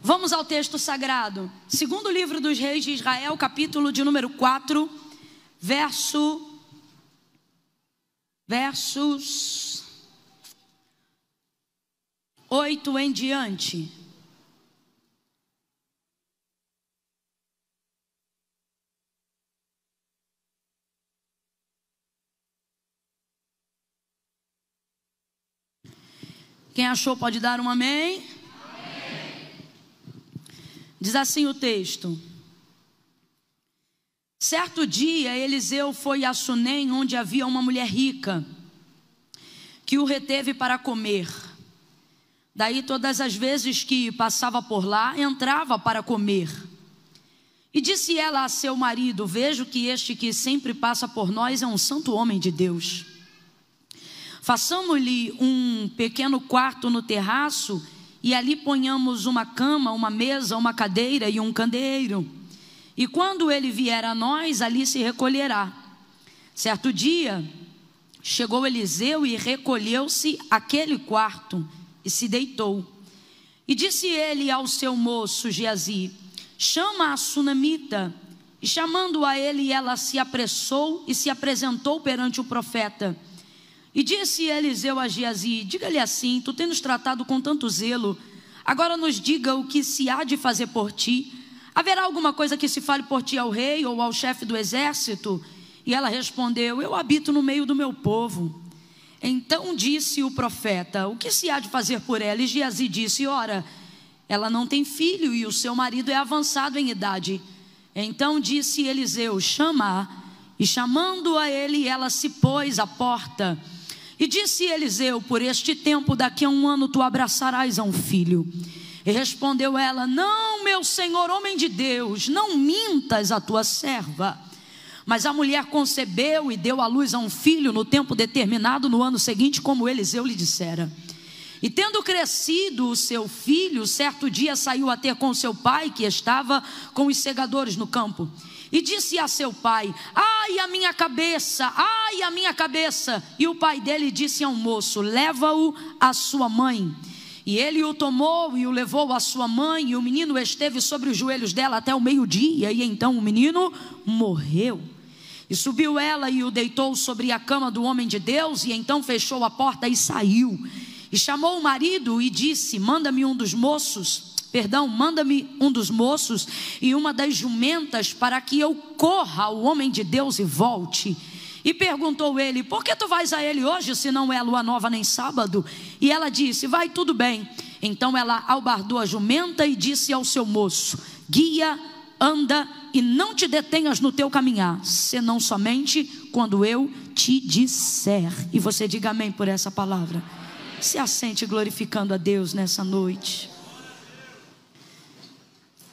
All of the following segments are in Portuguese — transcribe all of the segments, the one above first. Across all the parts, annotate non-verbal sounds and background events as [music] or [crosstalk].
Vamos ao texto sagrado. Segundo livro dos reis de Israel, capítulo de número 4, verso versos 8 em diante. Quem achou pode dar um amém. Diz assim o texto. Certo dia, Eliseu foi a Sunem, onde havia uma mulher rica, que o reteve para comer. Daí, todas as vezes que passava por lá, entrava para comer. E disse ela a seu marido: Vejo que este que sempre passa por nós é um santo homem de Deus. Façamos-lhe um pequeno quarto no terraço e ali ponhamos uma cama, uma mesa, uma cadeira e um candeeiro. E quando ele vier a nós, ali se recolherá. Certo dia, chegou Eliseu e recolheu-se àquele quarto e se deitou. E disse ele ao seu moço Geazi: Chama a sunamita. E chamando a ele, ela se apressou e se apresentou perante o profeta. E disse Eliseu a Geazi: Diga-lhe assim: Tu tens tratado com tanto zelo, agora nos diga o que se há de fazer por ti. Haverá alguma coisa que se fale por ti ao rei ou ao chefe do exército? E ela respondeu: Eu habito no meio do meu povo. Então disse o profeta: O que se há de fazer por ela? E Geazi disse: Ora, ela não tem filho e o seu marido é avançado em idade. Então disse Eliseu: Chama. E chamando a ele, ela se pôs à porta. E disse Eliseu: Por este tempo, daqui a um ano, tu abraçarás a um filho. E respondeu ela: Não, meu senhor, homem de Deus, não mintas a tua serva. Mas a mulher concebeu e deu à luz a um filho no tempo determinado, no ano seguinte, como Eliseu lhe dissera. E tendo crescido o seu filho, certo dia saiu a ter com seu pai, que estava com os segadores no campo. E disse a seu pai: Ai, a minha cabeça, ai, a minha cabeça. E o pai dele disse ao moço: Leva-o à sua mãe. E ele o tomou e o levou à sua mãe, e o menino esteve sobre os joelhos dela até o meio-dia, e então o menino morreu. E subiu ela e o deitou sobre a cama do homem de Deus, e então fechou a porta e saiu. E chamou o marido e disse: Manda-me um dos moços perdão, manda-me um dos moços e uma das jumentas para que eu corra ao homem de Deus e volte. E perguntou ele: Por que tu vais a ele hoje, se não é lua nova nem sábado? E ela disse: Vai tudo bem. Então ela albardou a jumenta e disse ao seu moço: Guia, anda e não te detenhas no teu caminhar, senão somente quando eu te disser. E você diga amém por essa palavra. Se assente glorificando a Deus nessa noite.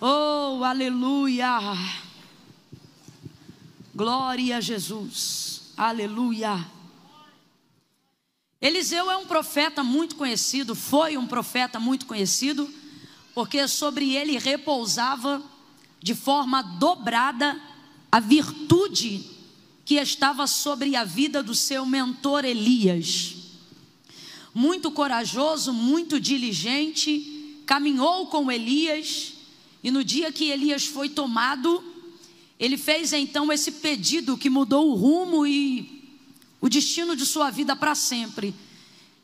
Oh, aleluia! Glória a Jesus, aleluia! Eliseu é um profeta muito conhecido, foi um profeta muito conhecido, porque sobre ele repousava de forma dobrada a virtude que estava sobre a vida do seu mentor Elias. Muito corajoso, muito diligente, caminhou com Elias e no dia que Elias foi tomado, ele fez então esse pedido que mudou o rumo e o destino de sua vida para sempre.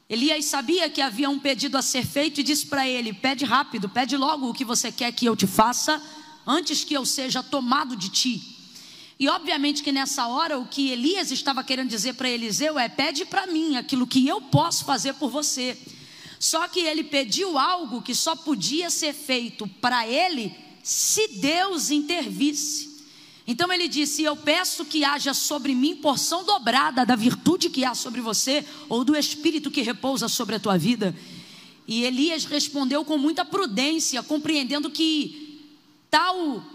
Elias sabia que havia um pedido a ser feito e disse para ele: Pede rápido, pede logo o que você quer que eu te faça, antes que eu seja tomado de ti. E obviamente que nessa hora o que Elias estava querendo dizer para Eliseu é: Pede para mim aquilo que eu posso fazer por você. Só que ele pediu algo que só podia ser feito para ele se Deus intervisse. Então ele disse: Eu peço que haja sobre mim porção dobrada da virtude que há sobre você, ou do espírito que repousa sobre a tua vida. E Elias respondeu com muita prudência, compreendendo que tal,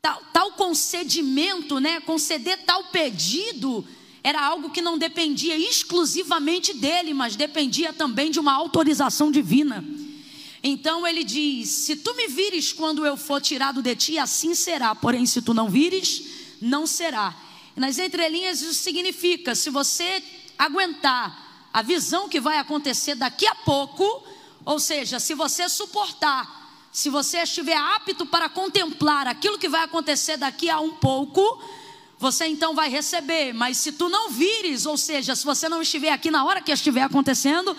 tal, tal concedimento, né, conceder tal pedido, era algo que não dependia exclusivamente dele, mas dependia também de uma autorização divina. Então ele diz: Se tu me vires quando eu for tirado de ti, assim será. Porém, se tu não vires, não será. Nas entrelinhas, isso significa: se você aguentar a visão que vai acontecer daqui a pouco, ou seja, se você suportar se você estiver apto para contemplar aquilo que vai acontecer daqui a um pouco, você então vai receber. Mas se tu não vires, ou seja, se você não estiver aqui na hora que estiver acontecendo,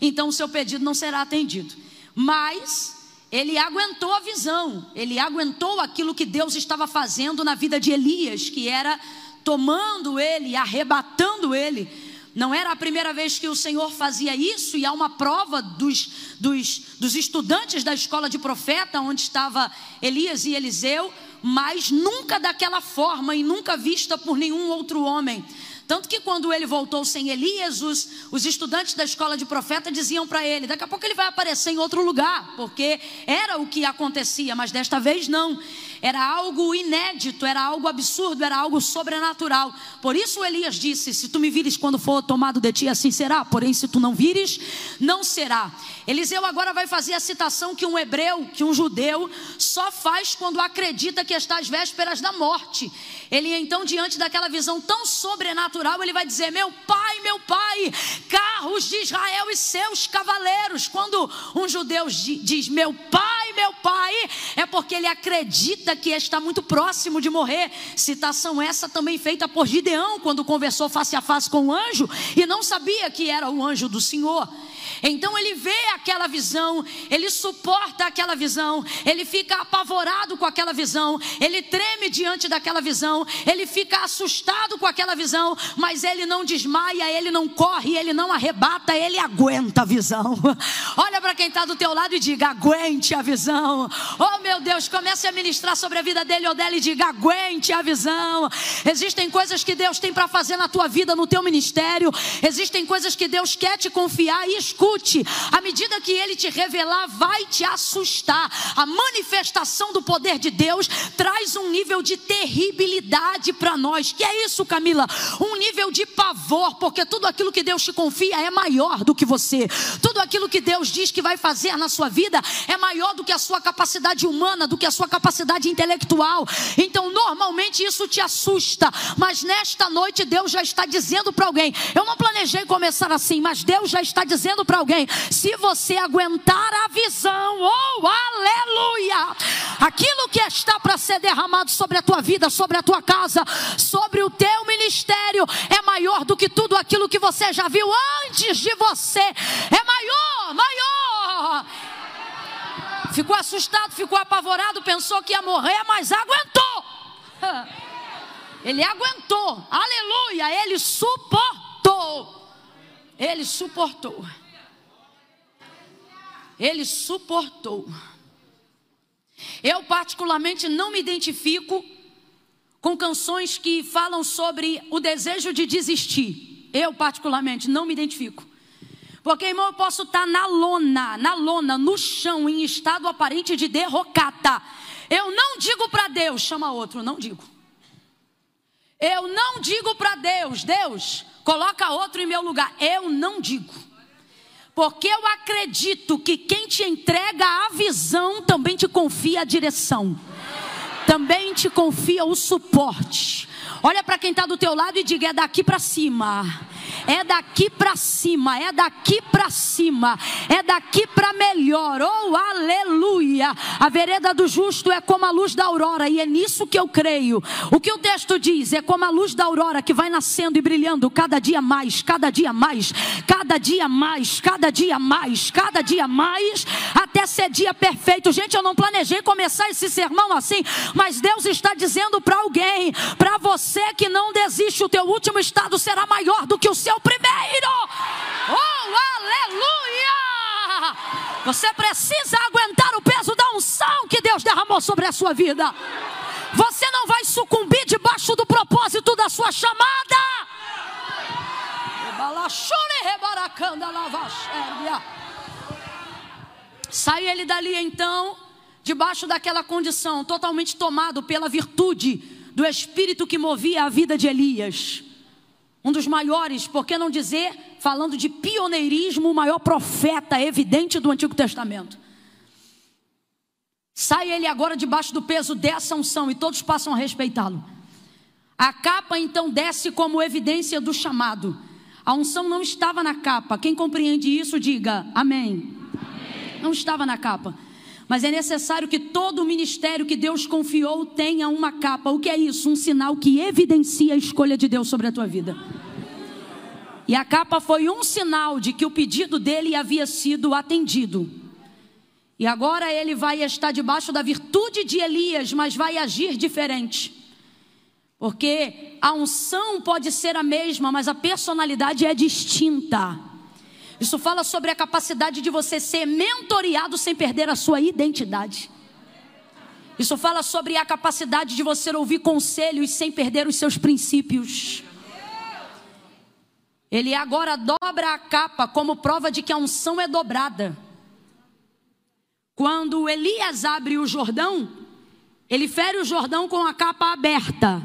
então o seu pedido não será atendido. Mas ele aguentou a visão, ele aguentou aquilo que Deus estava fazendo na vida de Elias, que era tomando ele, arrebatando ele. Não era a primeira vez que o Senhor fazia isso, e há uma prova dos, dos, dos estudantes da escola de profeta, onde estava Elias e Eliseu, mas nunca daquela forma e nunca vista por nenhum outro homem. Tanto que quando ele voltou sem Elias, os, os estudantes da escola de profeta diziam para ele: daqui a pouco ele vai aparecer em outro lugar, porque era o que acontecia, mas desta vez não. Era algo inédito, era algo absurdo, era algo sobrenatural. Por isso Elias disse: Se tu me vires quando for tomado de ti, assim será. Porém, se tu não vires, não será. Eliseu agora vai fazer a citação que um hebreu, que um judeu, só faz quando acredita que está às vésperas da morte. Ele então, diante daquela visão tão sobrenatural, ele vai dizer: Meu pai, meu pai, carros de Israel e seus cavaleiros. Quando um judeu diz meu pai, meu pai, é porque ele acredita que está muito próximo de morrer. Citação essa também feita por Gideão, quando conversou face a face com o anjo e não sabia que era o anjo do Senhor. Então ele vê aquela visão, ele suporta aquela visão, ele fica apavorado com aquela visão, ele treme diante daquela visão, ele fica assustado com aquela visão, mas ele não desmaia, ele não corre, ele não arrebata, ele aguenta a visão. [laughs] Olha para quem está do teu lado e diga: aguente a visão. Oh meu Deus, comece a ministrar sobre a vida dele ou dela e diga: aguente a visão. Existem coisas que Deus tem para fazer na tua vida, no teu ministério, existem coisas que Deus quer te confiar e escuta escute, à medida que ele te revelar, vai te assustar. A manifestação do poder de Deus traz um nível de terribilidade para nós. Que é isso, Camila? Um nível de pavor, porque tudo aquilo que Deus te confia é maior do que você. Tudo aquilo que Deus diz que vai fazer na sua vida é maior do que a sua capacidade humana, do que a sua capacidade intelectual. Então, normalmente isso te assusta, mas nesta noite Deus já está dizendo para alguém: Eu não planejei começar assim, mas Deus já está dizendo para alguém: se você aguentar a visão, oh aleluia, aquilo que está para ser derramado sobre a tua vida, sobre a tua casa, sobre o teu ministério, é maior do que tudo aquilo que você já viu antes de você, é maior, maior. Ficou assustado, ficou apavorado, pensou que ia morrer, mas aguentou. Ele aguentou, aleluia, ele suportou. Ele suportou. Ele suportou. Eu, particularmente, não me identifico com canções que falam sobre o desejo de desistir. Eu, particularmente, não me identifico. Porque, irmão, eu posso estar na lona, na lona, no chão, em estado aparente de derrocata. Eu não digo para Deus, chama outro, não digo. Eu não digo para Deus, Deus, coloca outro em meu lugar. Eu não digo. Porque eu acredito que quem te entrega a visão também te confia a direção, também te confia o suporte. Olha para quem está do teu lado e diga: é daqui para cima é daqui para cima, é daqui para cima, é daqui para melhor. Oh, aleluia! A vereda do justo é como a luz da aurora, e é nisso que eu creio. O que o texto diz é como a luz da aurora que vai nascendo e brilhando cada dia mais, cada dia mais, cada dia mais, cada dia mais, cada dia mais, até ser dia perfeito. Gente, eu não planejei começar esse sermão assim, mas Deus está dizendo para alguém, para você que não desiste, o teu último estado será maior do que o seu primeiro. Oh, aleluia! Você precisa aguentar o peso da unção que Deus derramou sobre a sua vida. Você não vai sucumbir debaixo do propósito da sua chamada. Sai ele dali então, debaixo daquela condição, totalmente tomado pela virtude do espírito que movia a vida de Elias um dos maiores, por que não dizer, falando de pioneirismo, o maior profeta evidente do Antigo Testamento. Sai ele agora debaixo do peso dessa unção e todos passam a respeitá-lo. A capa então desce como evidência do chamado. A unção não estava na capa. Quem compreende isso, diga amém. amém. Não estava na capa. Mas é necessário que todo o ministério que Deus confiou tenha uma capa. O que é isso? Um sinal que evidencia a escolha de Deus sobre a tua vida. E a capa foi um sinal de que o pedido dele havia sido atendido. E agora ele vai estar debaixo da virtude de Elias, mas vai agir diferente. Porque a unção pode ser a mesma, mas a personalidade é distinta. Isso fala sobre a capacidade de você ser mentoreado sem perder a sua identidade. Isso fala sobre a capacidade de você ouvir conselhos sem perder os seus princípios. Ele agora dobra a capa como prova de que a unção é dobrada. Quando Elias abre o Jordão, ele fere o Jordão com a capa aberta.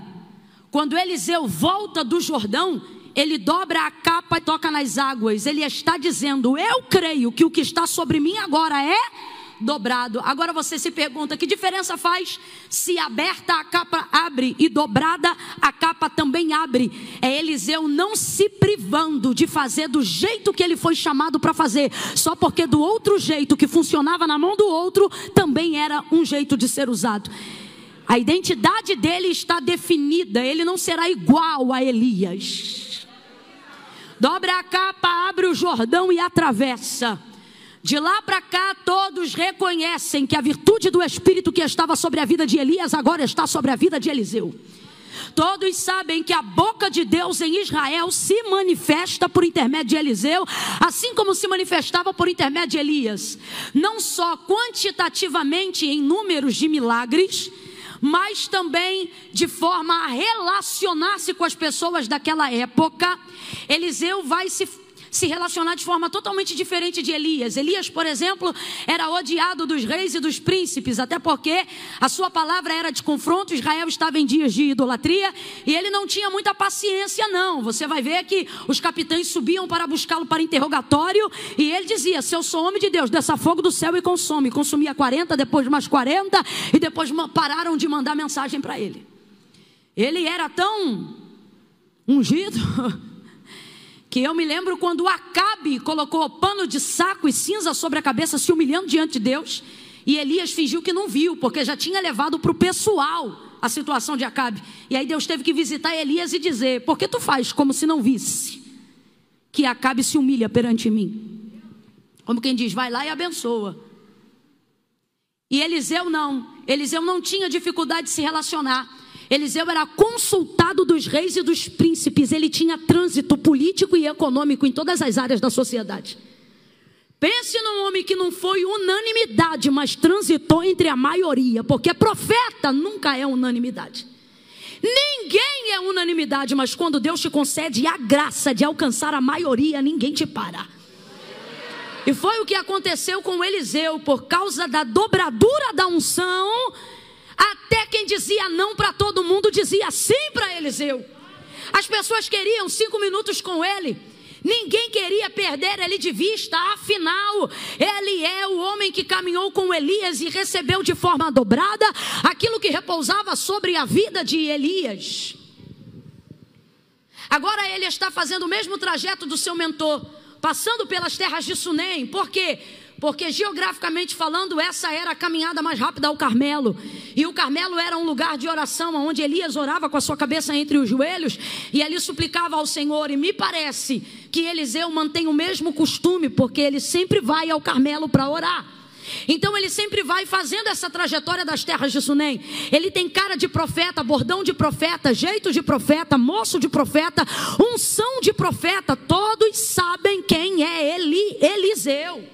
Quando Eliseu volta do Jordão, ele dobra a capa e toca nas águas. Ele está dizendo: Eu creio que o que está sobre mim agora é dobrado. Agora você se pergunta: que diferença faz se aberta a capa abre e dobrada a capa também abre? É Eliseu não se privando de fazer do jeito que ele foi chamado para fazer, só porque do outro jeito que funcionava na mão do outro também era um jeito de ser usado. A identidade dele está definida, ele não será igual a Elias dobra a capa, abre o Jordão e atravessa. De lá para cá, todos reconhecem que a virtude do Espírito que estava sobre a vida de Elias agora está sobre a vida de Eliseu. Todos sabem que a boca de Deus em Israel se manifesta por intermédio de Eliseu, assim como se manifestava por intermédio de Elias. Não só quantitativamente em números de milagres, mas também de forma a relacionar-se com as pessoas daquela época. Eliseu vai se se relacionar de forma totalmente diferente de Elias. Elias, por exemplo, era odiado dos reis e dos príncipes, até porque a sua palavra era de confronto, Israel estava em dias de idolatria e ele não tinha muita paciência, não. Você vai ver que os capitães subiam para buscá-lo para interrogatório e ele dizia: Se eu sou homem de Deus, desça fogo do céu e consome. Consumia 40, depois mais 40 e depois pararam de mandar mensagem para ele. Ele era tão ungido. [laughs] que eu me lembro quando Acabe colocou pano de saco e cinza sobre a cabeça, se humilhando diante de Deus, e Elias fingiu que não viu, porque já tinha levado para o pessoal a situação de Acabe. E aí Deus teve que visitar Elias e dizer: Por que tu faz como se não visse que Acabe se humilha perante mim? Como quem diz, vai lá e abençoa. E Eliseu não. Eliseu não tinha dificuldade de se relacionar. Eliseu era consultado dos reis e dos príncipes, ele tinha trânsito político e econômico em todas as áreas da sociedade. Pense num homem que não foi unanimidade, mas transitou entre a maioria, porque profeta nunca é unanimidade. Ninguém é unanimidade, mas quando Deus te concede a graça de alcançar a maioria, ninguém te para. E foi o que aconteceu com Eliseu, por causa da dobradura da unção quem dizia não para todo mundo dizia sim para Eliseu. As pessoas queriam cinco minutos com ele. Ninguém queria perder ele de vista, afinal, ele é o homem que caminhou com Elias e recebeu de forma dobrada aquilo que repousava sobre a vida de Elias. Agora ele está fazendo o mesmo trajeto do seu mentor, passando pelas terras de Sunem, por quê? Porque geograficamente falando, essa era a caminhada mais rápida ao Carmelo. E o Carmelo era um lugar de oração, onde Elias orava com a sua cabeça entre os joelhos e ali suplicava ao Senhor. E me parece que Eliseu mantém o mesmo costume, porque ele sempre vai ao Carmelo para orar. Então ele sempre vai fazendo essa trajetória das terras de Sunem. Ele tem cara de profeta, bordão de profeta, jeito de profeta, moço de profeta, unção de profeta. Todos sabem quem é Eli, Eliseu.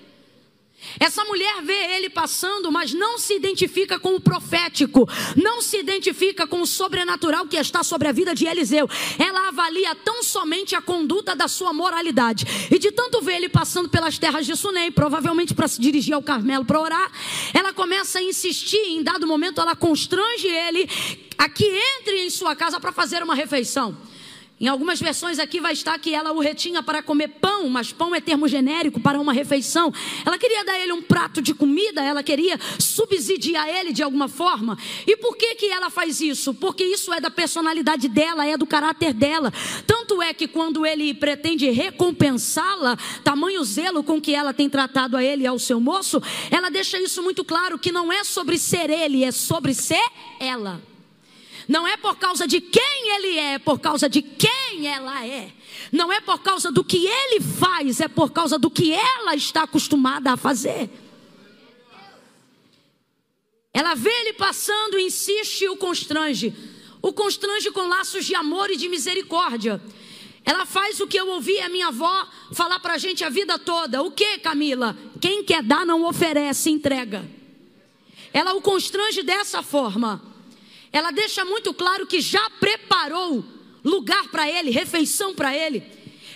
Essa mulher vê ele passando, mas não se identifica com o profético, não se identifica com o sobrenatural que está sobre a vida de Eliseu. Ela avalia tão somente a conduta da sua moralidade. E de tanto ver ele passando pelas terras de Sunem, provavelmente para se dirigir ao Carmelo para orar, ela começa a insistir. Em dado momento, ela constrange ele a que entre em sua casa para fazer uma refeição. Em algumas versões aqui vai estar que ela o retinha para comer pão, mas pão é termo genérico para uma refeição. Ela queria dar ele um prato de comida, ela queria subsidiar ele de alguma forma. E por que que ela faz isso? Porque isso é da personalidade dela, é do caráter dela. Tanto é que quando ele pretende recompensá-la, tamanho zelo com que ela tem tratado a ele e ao seu moço, ela deixa isso muito claro que não é sobre ser ele, é sobre ser ela. Não é por causa de quem ele é, é por causa de quem ela é. Não é por causa do que ele faz, é por causa do que ela está acostumada a fazer. Ela vê ele passando, insiste e o constrange. O constrange com laços de amor e de misericórdia. Ela faz o que eu ouvi a minha avó falar para a gente a vida toda. O que, Camila? Quem quer dar não oferece, entrega. Ela o constrange dessa forma ela deixa muito claro que já preparou lugar para ele, refeição para ele.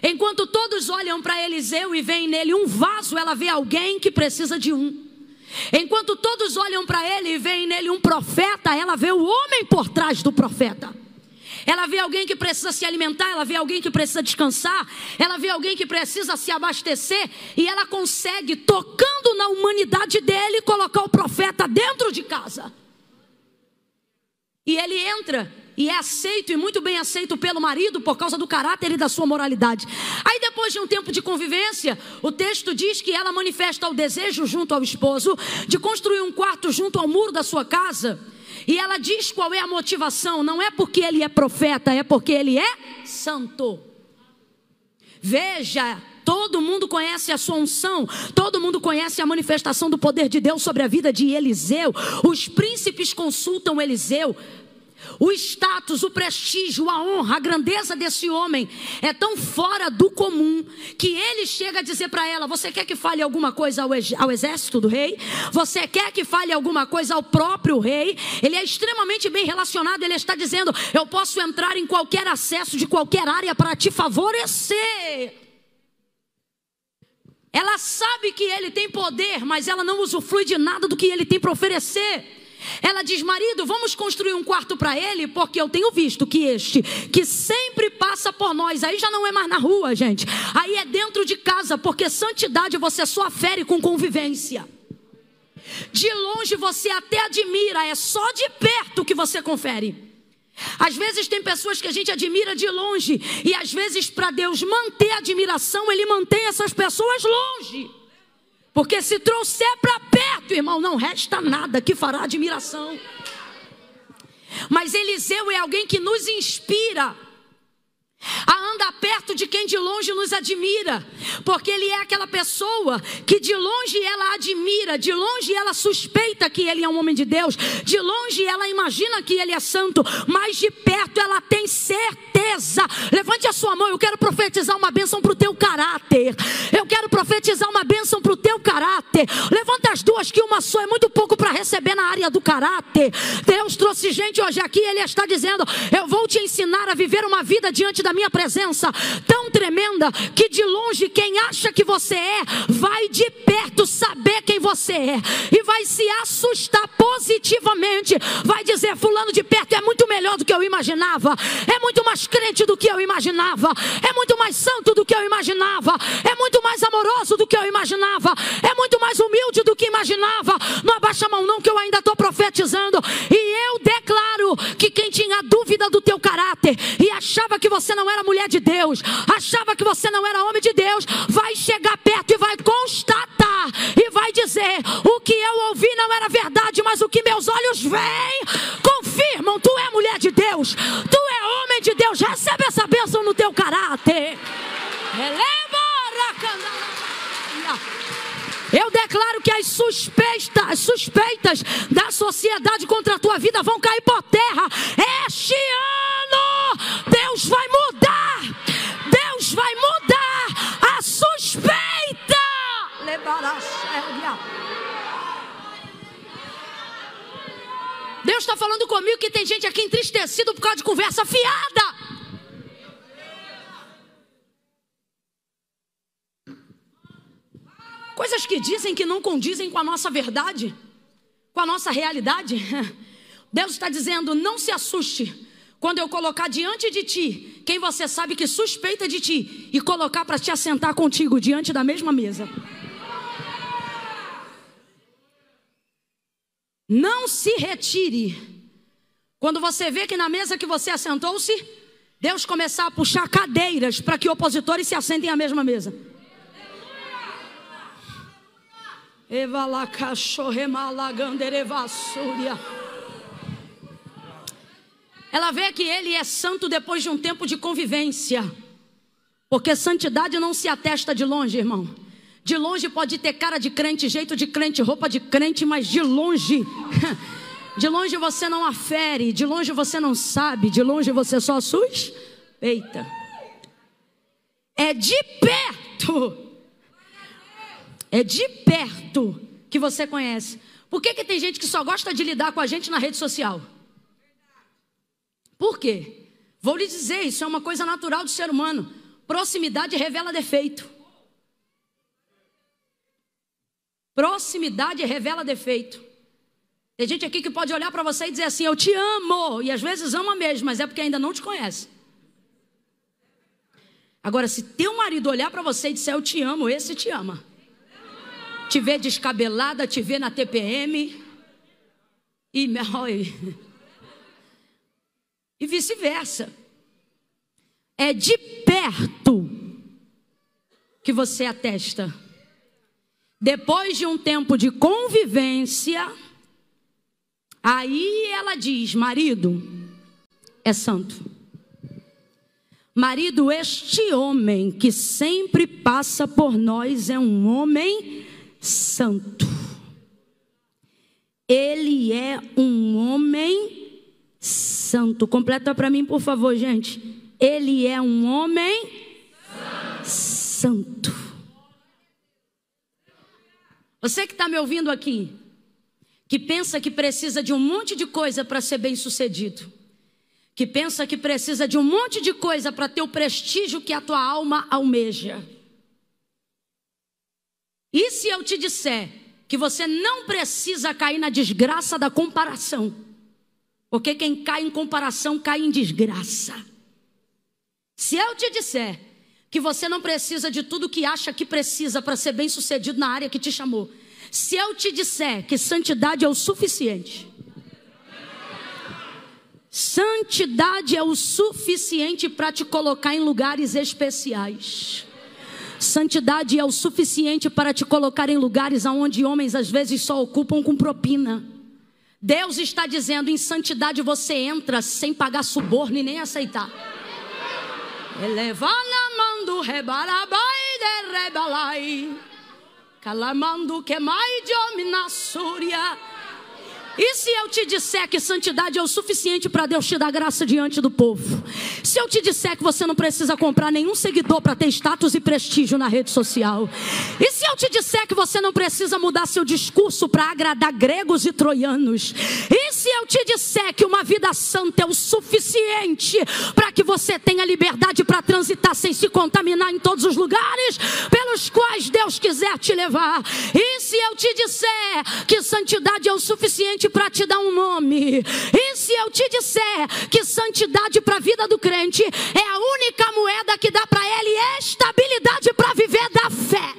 Enquanto todos olham para Eliseu e veem nele um vaso, ela vê alguém que precisa de um. Enquanto todos olham para ele e veem nele um profeta, ela vê o homem por trás do profeta. Ela vê alguém que precisa se alimentar, ela vê alguém que precisa descansar, ela vê alguém que precisa se abastecer, e ela consegue, tocando na humanidade dele, colocar o profeta dentro de casa. E ele entra e é aceito e muito bem aceito pelo marido por causa do caráter e da sua moralidade. Aí depois de um tempo de convivência, o texto diz que ela manifesta o desejo junto ao esposo de construir um quarto junto ao muro da sua casa. E ela diz qual é a motivação, não é porque ele é profeta, é porque ele é santo. Veja, todo mundo conhece a sua unção, todo mundo conhece a manifestação do poder de Deus sobre a vida de Eliseu. Os príncipes consultam Eliseu. O status, o prestígio, a honra, a grandeza desse homem é tão fora do comum que ele chega a dizer para ela: Você quer que fale alguma coisa ao, exército do rei? Você quer que fale alguma coisa ao próprio rei? Ele é extremamente bem relacionado. Ele está dizendo: Eu posso entrar em qualquer acesso de qualquer área para te favorecer. Ela sabe que ele tem poder, mas ela não usufrui de nada do que ele tem para oferecer. Ela diz: marido, vamos construir um quarto para ele, porque eu tenho visto que este, que sempre passa por nós, aí já não é mais na rua, gente, aí é dentro de casa, porque santidade você só afere com convivência. De longe você até admira, é só de perto que você confere. Às vezes tem pessoas que a gente admira de longe, e às vezes, para Deus manter a admiração, Ele mantém essas pessoas longe. Porque se trouxer para perto, irmão, não resta nada que fará admiração. Mas Eliseu é alguém que nos inspira a andar perto de quem de longe nos admira, porque ele é aquela pessoa que de longe ela admira, de longe ela suspeita que ele é um homem de Deus, de longe ela imagina que ele é santo, mas de perto ela tem certeza. Levante a sua mão, eu quero profetizar uma bênção para o teu caráter. Eu quero profetizar uma bênção para o teu caráter. Levanta as duas, que uma só é muito pouco para receber na área do caráter. Deus trouxe gente hoje aqui, ele está dizendo: Eu vou te ensinar a viver uma vida diante da minha presença tão tremenda que de longe quem acha que você é, vai de perto saber quem você é e vai se assustar positivamente. Vai dizer: Fulano de perto é muito melhor do que eu imaginava, é muito mais crente do que eu imaginava, é muito mais santo do que eu imaginava, é muito mais amoroso do que eu imaginava, é muito mais humilde do que imaginava. Não abaixa a mão, não, que eu ainda estou profetizando. E eu declaro que quem tinha dúvida do teu caráter e achava que você não não era mulher de Deus, achava que você não era homem de Deus, vai chegar perto e vai constatar e vai dizer: o que eu ouvi não era verdade, mas o que meus olhos veem confirmam. Tu é mulher de Deus, tu é homem de Deus. Recebe essa bênção no teu caráter. Eu declaro que as suspeitas, as suspeitas da sociedade contra a tua vida vão cair por terra. Este ano, Deus vai mudar. Deus vai mudar a suspeita. Deus está falando comigo que tem gente aqui entristecido por causa de conversa fiada. Coisas que dizem que não condizem com a nossa verdade, com a nossa realidade. [laughs] Deus está dizendo: não se assuste quando eu colocar diante de ti quem você sabe que suspeita de ti e colocar para te assentar contigo diante da mesma mesa. Não se retire. Quando você vê que na mesa que você assentou-se, Deus começar a puxar cadeiras para que opositores se assentem à mesma mesa. Ela vê que ele é santo depois de um tempo de convivência. Porque santidade não se atesta de longe, irmão. De longe pode ter cara de crente, jeito de crente, roupa de crente, mas de longe. [laughs] De longe você não afere, de longe você não sabe, de longe você só suspeita. É de perto é de perto que você conhece. Por que, que tem gente que só gosta de lidar com a gente na rede social? Por quê? Vou lhe dizer, isso é uma coisa natural do ser humano. Proximidade revela defeito. Proximidade revela defeito. Tem gente aqui que pode olhar para você e dizer assim: Eu te amo. E às vezes ama mesmo, mas é porque ainda não te conhece. Agora, se teu marido olhar para você e disser Eu te amo, esse te ama te vê descabelada, te vê na TPM. E, e vice-versa. É de perto que você atesta. Depois de um tempo de convivência, aí ela diz: marido é santo. Marido, este homem que sempre passa por nós é um homem santo. Ele é um homem santo. Completa para mim, por favor, gente. Ele é um homem santo. Você que está me ouvindo aqui, que pensa que precisa de um monte de coisa para ser bem sucedido, que pensa que precisa de um monte de coisa para ter o prestígio que a tua alma almeja. E se eu te disser que você não precisa cair na desgraça da comparação? Porque quem cai em comparação cai em desgraça. Se eu te disser que você não precisa de tudo que acha que precisa para ser bem sucedido na área que te chamou, se eu te disser que santidade é o suficiente, santidade é o suficiente para te colocar em lugares especiais. Santidade é o suficiente para te colocar em lugares onde homens às vezes só ocupam com propina. Deus está dizendo: em santidade você entra sem pagar suborno e nem aceitar. Elevana mando rebarabai de rebalai. Calamando que mais de. E se eu te disser que santidade é o suficiente para Deus te dar graça diante do povo? Se eu te disser que você não precisa comprar nenhum seguidor para ter status e prestígio na rede social? E se eu te disser que você não precisa mudar seu discurso para agradar gregos e troianos? E se eu te disser que uma vida santa é o suficiente para que você tenha liberdade para transitar sem se contaminar em todos os lugares pelos quais Deus quiser te levar? E se eu te disser que santidade é o suficiente para te dar um nome. E se eu te disser que santidade para a vida do crente é a única moeda que dá para ele estabilidade para viver da fé.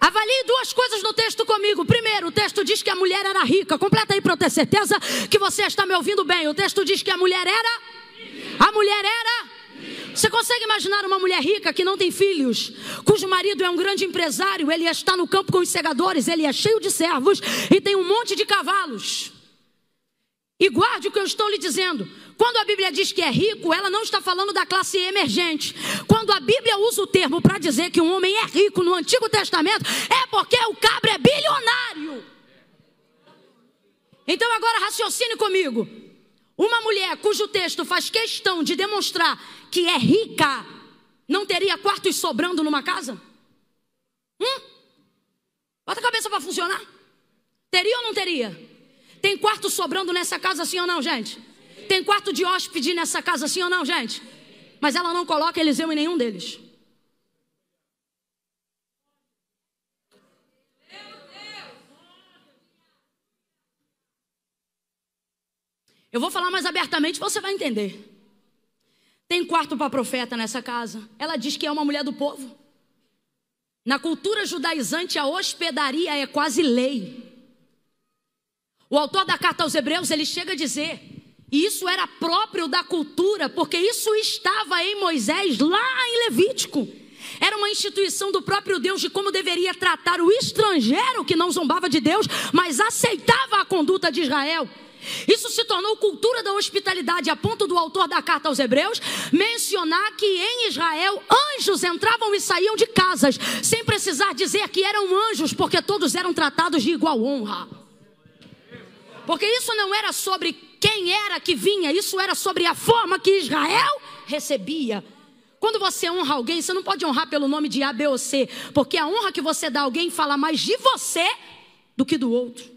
Avalie duas coisas no texto comigo. Primeiro, o texto diz que a mulher era rica. Completa aí para eu ter certeza que você está me ouvindo bem. O texto diz que a mulher era. A mulher era você consegue imaginar uma mulher rica que não tem filhos, cujo marido é um grande empresário, ele está no campo com os segadores, ele é cheio de servos e tem um monte de cavalos. E guarde o que eu estou lhe dizendo. Quando a Bíblia diz que é rico, ela não está falando da classe emergente. Quando a Bíblia usa o termo para dizer que um homem é rico no Antigo Testamento, é porque o cabra é bilionário. Então agora raciocine comigo. Uma mulher cujo texto faz questão de demonstrar que é rica, não teria quartos sobrando numa casa? Hum? Bota a cabeça para funcionar. Teria ou não teria? Tem quarto sobrando nessa casa, sim ou não, gente? Tem quarto de hóspede nessa casa, sim ou não, gente? Mas ela não coloca Eliseu em nenhum deles. Eu vou falar mais abertamente, você vai entender. Tem quarto para profeta nessa casa. Ela diz que é uma mulher do povo. Na cultura judaizante, a hospedaria é quase lei. O autor da carta aos Hebreus, ele chega a dizer, e isso era próprio da cultura, porque isso estava em Moisés, lá em Levítico. Era uma instituição do próprio Deus de como deveria tratar o estrangeiro que não zombava de Deus, mas aceitava a conduta de Israel. Isso se tornou cultura da hospitalidade, a ponto do autor da carta aos Hebreus mencionar que em Israel anjos entravam e saíam de casas, sem precisar dizer que eram anjos, porque todos eram tratados de igual honra. Porque isso não era sobre quem era que vinha, isso era sobre a forma que Israel recebia. Quando você honra alguém, você não pode honrar pelo nome de A, B ou C, porque a honra que você dá a alguém fala mais de você do que do outro.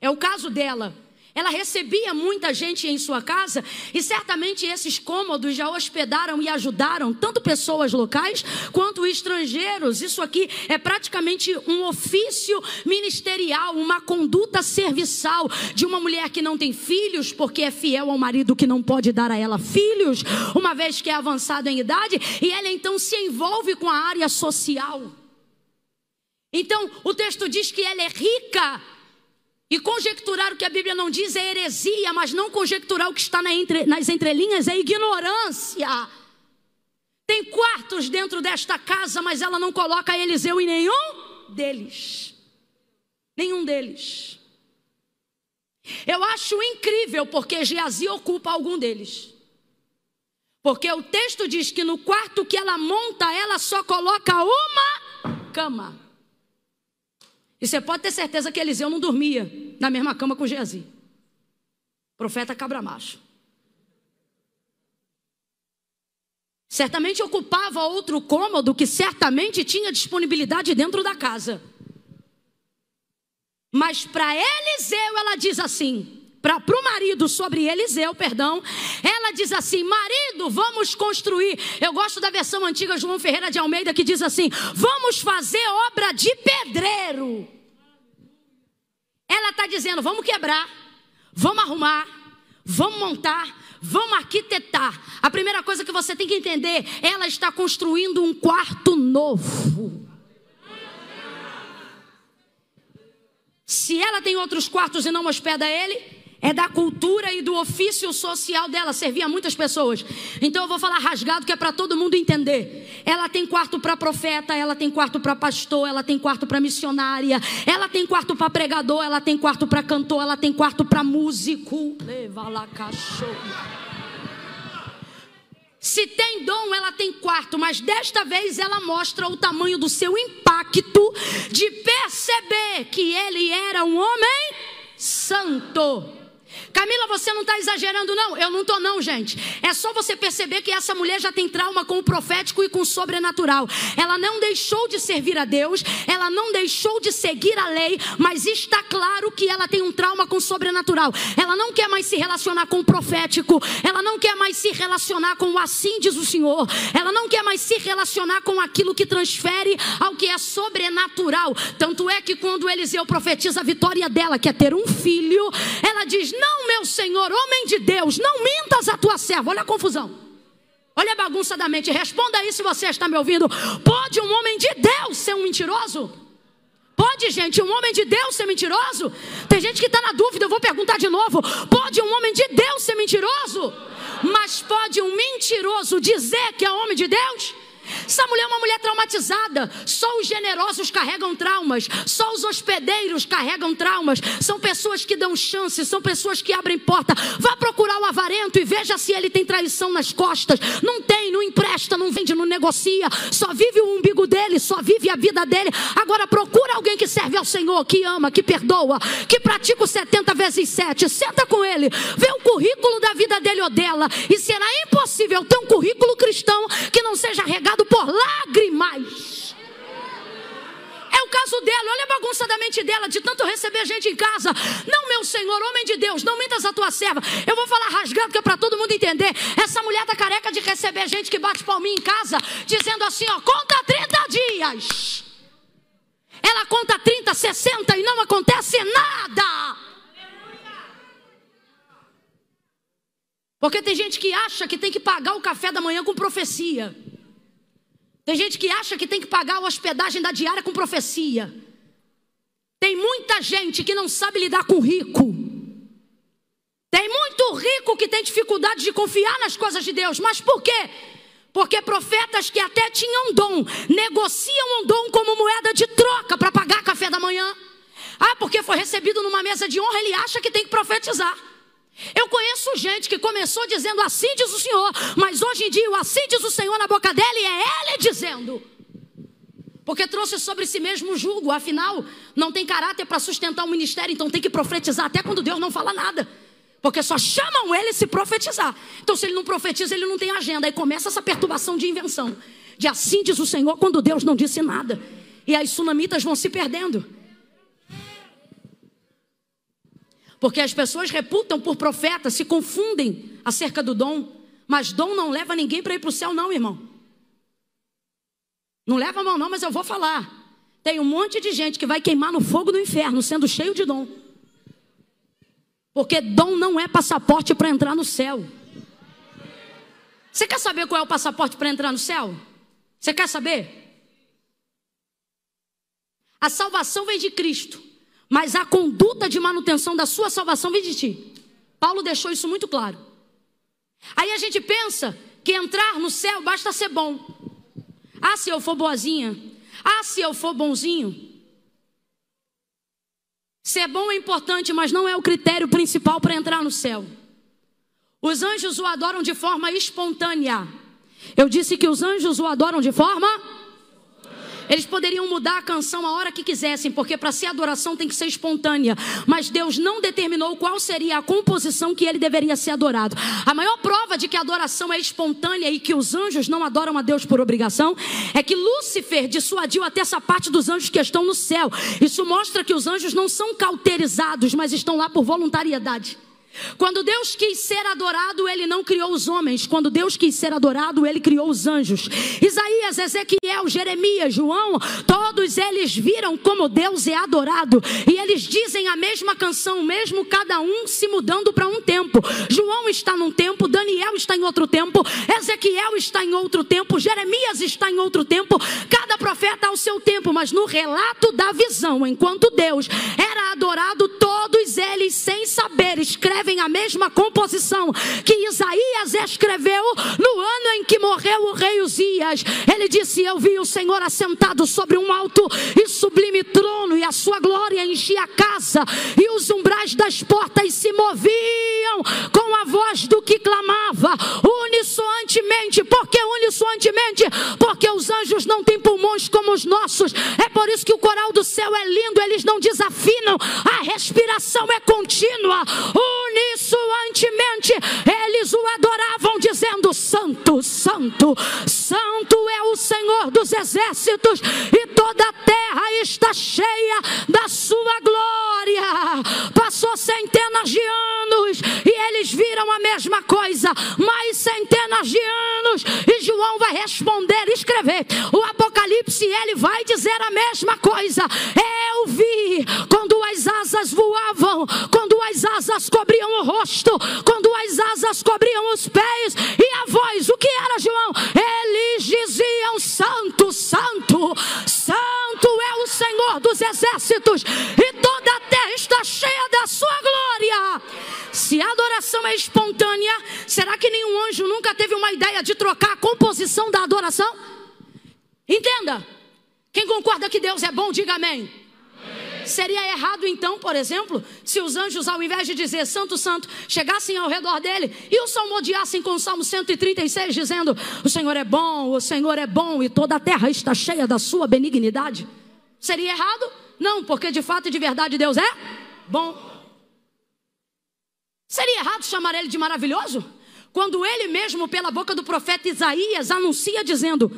É o caso dela. Ela recebia muita gente em sua casa e certamente esses cômodos já hospedaram e ajudaram tanto pessoas locais quanto estrangeiros. Isso aqui é praticamente um ofício ministerial, uma conduta serviçal de uma mulher que não tem filhos porque é fiel ao marido que não pode dar a ela filhos, uma vez que é avançado em idade, e ela então se envolve com a área social. Então, o texto diz que ela é rica e conjecturar o que a Bíblia não diz é heresia, mas não conjecturar o que está nas entrelinhas é ignorância. Tem quartos dentro desta casa, mas ela não coloca Eliseu em nenhum deles. Nenhum deles. Eu acho incrível porque Geazi ocupa algum deles. Porque o texto diz que no quarto que ela monta, ela só coloca uma cama. E você pode ter certeza que Eliseu não dormia na mesma cama com Geazi. Profeta cabra macho. Certamente ocupava outro cômodo que certamente tinha disponibilidade dentro da casa. Mas para Eliseu ela diz assim: para o marido sobre Eliseu, perdão, ela diz assim: marido, vamos construir. Eu gosto da versão antiga João Ferreira de Almeida que diz assim: vamos fazer obra de pedreiro. Ela está dizendo: vamos quebrar, vamos arrumar, vamos montar, vamos arquitetar. A primeira coisa que você tem que entender: ela está construindo um quarto novo. Se ela tem outros quartos e não hospeda ele, é da cultura e do ofício social dela, servia a muitas pessoas. Então eu vou falar rasgado que é para todo mundo entender. Ela tem quarto para profeta, ela tem quarto para pastor, ela tem quarto para missionária, ela tem quarto para pregador, ela tem quarto para cantor, ela tem quarto para músico. Leva lá cachorro. Se tem dom, ela tem quarto, mas desta vez ela mostra o tamanho do seu impacto de perceber que ele era um homem santo. Camila, você não está exagerando, não? Eu não estou, não, gente. É só você perceber que essa mulher já tem trauma com o profético e com o sobrenatural. Ela não deixou de servir a Deus, ela não deixou de seguir a lei, mas está claro que ela tem um trauma com o sobrenatural. Ela não quer mais se relacionar com o profético, ela não quer mais se relacionar com o assim diz o Senhor, ela não quer mais se relacionar com aquilo que transfere ao que é sobrenatural. Tanto é que quando Eliseu profetiza a vitória dela, que é ter um filho, ela diz: Não meu senhor, homem de Deus, não mintas a tua serva. Olha a confusão. Olha a bagunça da mente. Responda aí se você está me ouvindo. Pode um homem de Deus ser um mentiroso? Pode, gente, um homem de Deus ser mentiroso? Tem gente que está na dúvida, eu vou perguntar de novo. Pode um homem de Deus ser mentiroso? Mas pode um mentiroso dizer que é homem de Deus? Essa mulher é uma mulher traumatizada. Só os generosos carregam traumas. Só os hospedeiros carregam traumas. São pessoas que dão chance, são pessoas que abrem porta. Vá procurar o avarento e veja se ele tem traição nas costas. Não tem, não empresta, não vende, não negocia. Só vive o umbigo dele, só vive a vida dele. Agora procura alguém que serve ao Senhor, que ama, que perdoa, que pratica o 70 vezes 7. Senta com ele, vê o currículo da vida dele ou dela. E será impossível ter um currículo cristão que não seja regado por lágrimas. É o caso dela, olha a bagunça da mente dela, de tanto receber gente em casa. Não, meu Senhor, homem de Deus, não mintas a tua serva. Eu vou falar rasgando que é para todo mundo entender. Essa mulher tá careca de receber gente que bate palminha em casa, dizendo assim: ó, conta 30 dias. Ela conta 30, 60 e não acontece nada. Porque tem gente que acha que tem que pagar o café da manhã com profecia. Tem gente que acha que tem que pagar a hospedagem da diária com profecia. Tem muita gente que não sabe lidar com rico. Tem muito rico que tem dificuldade de confiar nas coisas de Deus. Mas por quê? Porque profetas que até tinham dom, negociam um dom como moeda de troca para pagar café da manhã. Ah, porque foi recebido numa mesa de honra, ele acha que tem que profetizar. Eu conheço gente que começou dizendo assim diz o Senhor, mas hoje em dia o assim diz o Senhor na boca dela e é ele dizendo. Porque trouxe sobre si mesmo o jugo, afinal, não tem caráter para sustentar o ministério, então tem que profetizar até quando Deus não fala nada. Porque só chamam ele se profetizar. Então, se ele não profetiza, ele não tem agenda. Aí começa essa perturbação de invenção. De assim diz o Senhor quando Deus não disse nada. E as sunamitas vão se perdendo. Porque as pessoas reputam por profeta, se confundem acerca do dom. Mas dom não leva ninguém para ir para o céu, não, irmão. Não leva a mão, não, mas eu vou falar. Tem um monte de gente que vai queimar no fogo do inferno, sendo cheio de dom. Porque dom não é passaporte para entrar no céu. Você quer saber qual é o passaporte para entrar no céu? Você quer saber? A salvação vem de Cristo mas a conduta de manutenção da sua salvação vem de ti. Paulo deixou isso muito claro. Aí a gente pensa que entrar no céu basta ser bom. Ah, se eu for boazinha. Ah, se eu for bonzinho. Ser bom é importante, mas não é o critério principal para entrar no céu. Os anjos o adoram de forma espontânea. Eu disse que os anjos o adoram de forma eles poderiam mudar a canção a hora que quisessem, porque para ser adoração tem que ser espontânea. Mas Deus não determinou qual seria a composição que ele deveria ser adorado. A maior prova de que a adoração é espontânea e que os anjos não adoram a Deus por obrigação é que Lúcifer dissuadiu até essa parte dos anjos que estão no céu. Isso mostra que os anjos não são cauterizados, mas estão lá por voluntariedade. Quando Deus quis ser adorado, Ele não criou os homens. Quando Deus quis ser adorado, Ele criou os anjos. Isaías, Ezequiel, Jeremias, João, todos eles viram como Deus é adorado. E eles dizem a mesma canção, mesmo cada um se mudando para um tempo. João está num tempo, Daniel está em outro tempo, Ezequiel está em outro tempo, Jeremias está em outro tempo. Cada profeta ao seu tempo, mas no relato da visão, enquanto Deus era adorado, todos eles, sem saber, escrevem escrevem a mesma composição que Isaías escreveu no ano em que morreu o rei Uzias. Ele disse: Eu vi o Senhor assentado sobre um alto e sublime trono, e a sua glória enchia a casa, e os umbrais das portas se moviam com a voz do que clamava, unissoantemente. Por que unissoantemente? Porque os anjos não têm pulmões como os nossos. É por isso que o coral do céu é lindo, eles não desafinam, a respiração é contínua eles o adoravam, dizendo: Santo, Santo, Santo é o Senhor dos exércitos, e toda a terra está cheia da sua glória. Passou centenas de anos e eles viram a mesma coisa, mais centenas de anos, e João vai responder, escrever o Apocalipse, ele vai dizer a mesma coisa. Eu vi quando as asas voavam, quando as asas cobriam o rosto, quando as asas cobriam os pés e a voz, o que era, João? Eles diziam: Santo, Santo, Santo é o Senhor dos exércitos, e toda a terra está cheia da sua glória. Se a adoração é espontânea, será que nenhum anjo nunca teve uma ideia de trocar a composição da adoração? Entenda. Quem concorda que Deus é bom, diga amém. Seria errado então, por exemplo, se os anjos, ao invés de dizer Santo, Santo, chegassem ao redor dele e o salmodiassem com o Salmo 136, dizendo: O Senhor é bom, o Senhor é bom e toda a terra está cheia da sua benignidade? Seria errado? Não, porque de fato e de verdade Deus é bom. Seria errado chamar ele de maravilhoso? Quando ele mesmo, pela boca do profeta Isaías, anuncia dizendo: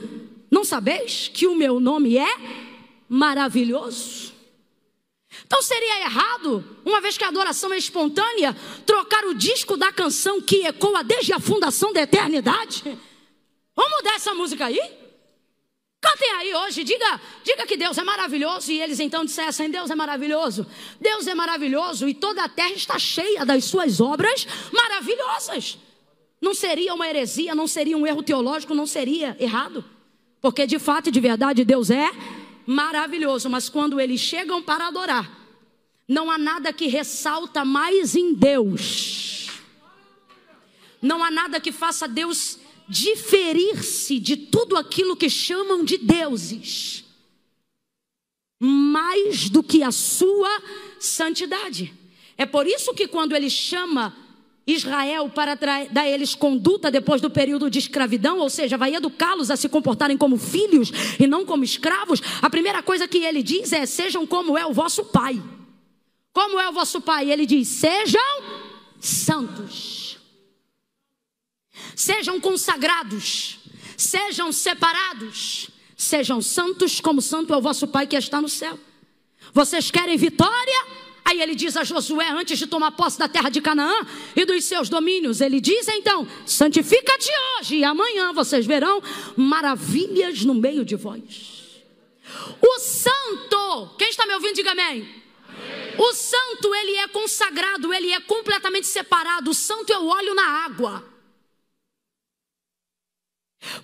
Não sabeis que o meu nome é maravilhoso? Então seria errado, uma vez que a adoração é espontânea, trocar o disco da canção que ecoa desde a fundação da eternidade? Vamos mudar essa música aí? Cantem aí hoje, diga, diga que Deus é maravilhoso. E eles então dissessem: Deus é maravilhoso, Deus é maravilhoso, e toda a terra está cheia das suas obras maravilhosas. Não seria uma heresia, não seria um erro teológico, não seria errado. Porque de fato e de verdade Deus é maravilhoso, mas quando eles chegam para adorar, não há nada que ressalta mais em Deus. Não há nada que faça Deus diferir-se de tudo aquilo que chamam de deuses. Mais do que a sua santidade. É por isso que quando ele chama Israel para dar a eles conduta depois do período de escravidão, ou seja, vai educá-los a se comportarem como filhos e não como escravos, a primeira coisa que ele diz é: sejam como é o vosso pai. Como é o vosso pai? Ele diz: sejam santos, sejam consagrados, sejam separados, sejam santos, como santo é o vosso pai que está no céu. Vocês querem vitória? Aí ele diz a Josué, antes de tomar posse da terra de Canaã e dos seus domínios, ele diz então: santifica-te hoje, e amanhã vocês verão maravilhas no meio de vós. O santo, quem está me ouvindo, diga amém. amém. O santo, ele é consagrado, ele é completamente separado. O santo é o óleo na água.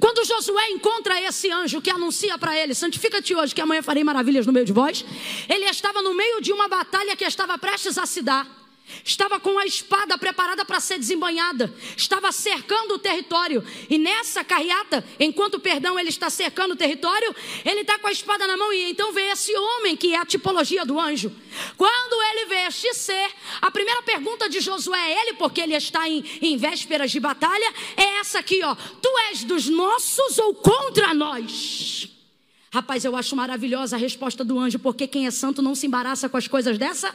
Quando Josué encontra esse anjo que anuncia para ele: Santifica-te hoje, que amanhã farei maravilhas no meio de vós. Ele estava no meio de uma batalha que estava prestes a se dar estava com a espada preparada para ser desembanhada, estava cercando o território. E nessa carreata, enquanto perdão ele está cercando o território, ele está com a espada na mão e então vê esse homem que é a tipologia do anjo. Quando ele vê este ser, a primeira pergunta de Josué é ele, porque ele está em, em vésperas de batalha, é essa aqui, ó: Tu és dos nossos ou contra nós? Rapaz, eu acho maravilhosa a resposta do anjo, porque quem é santo não se embaraça com as coisas dessa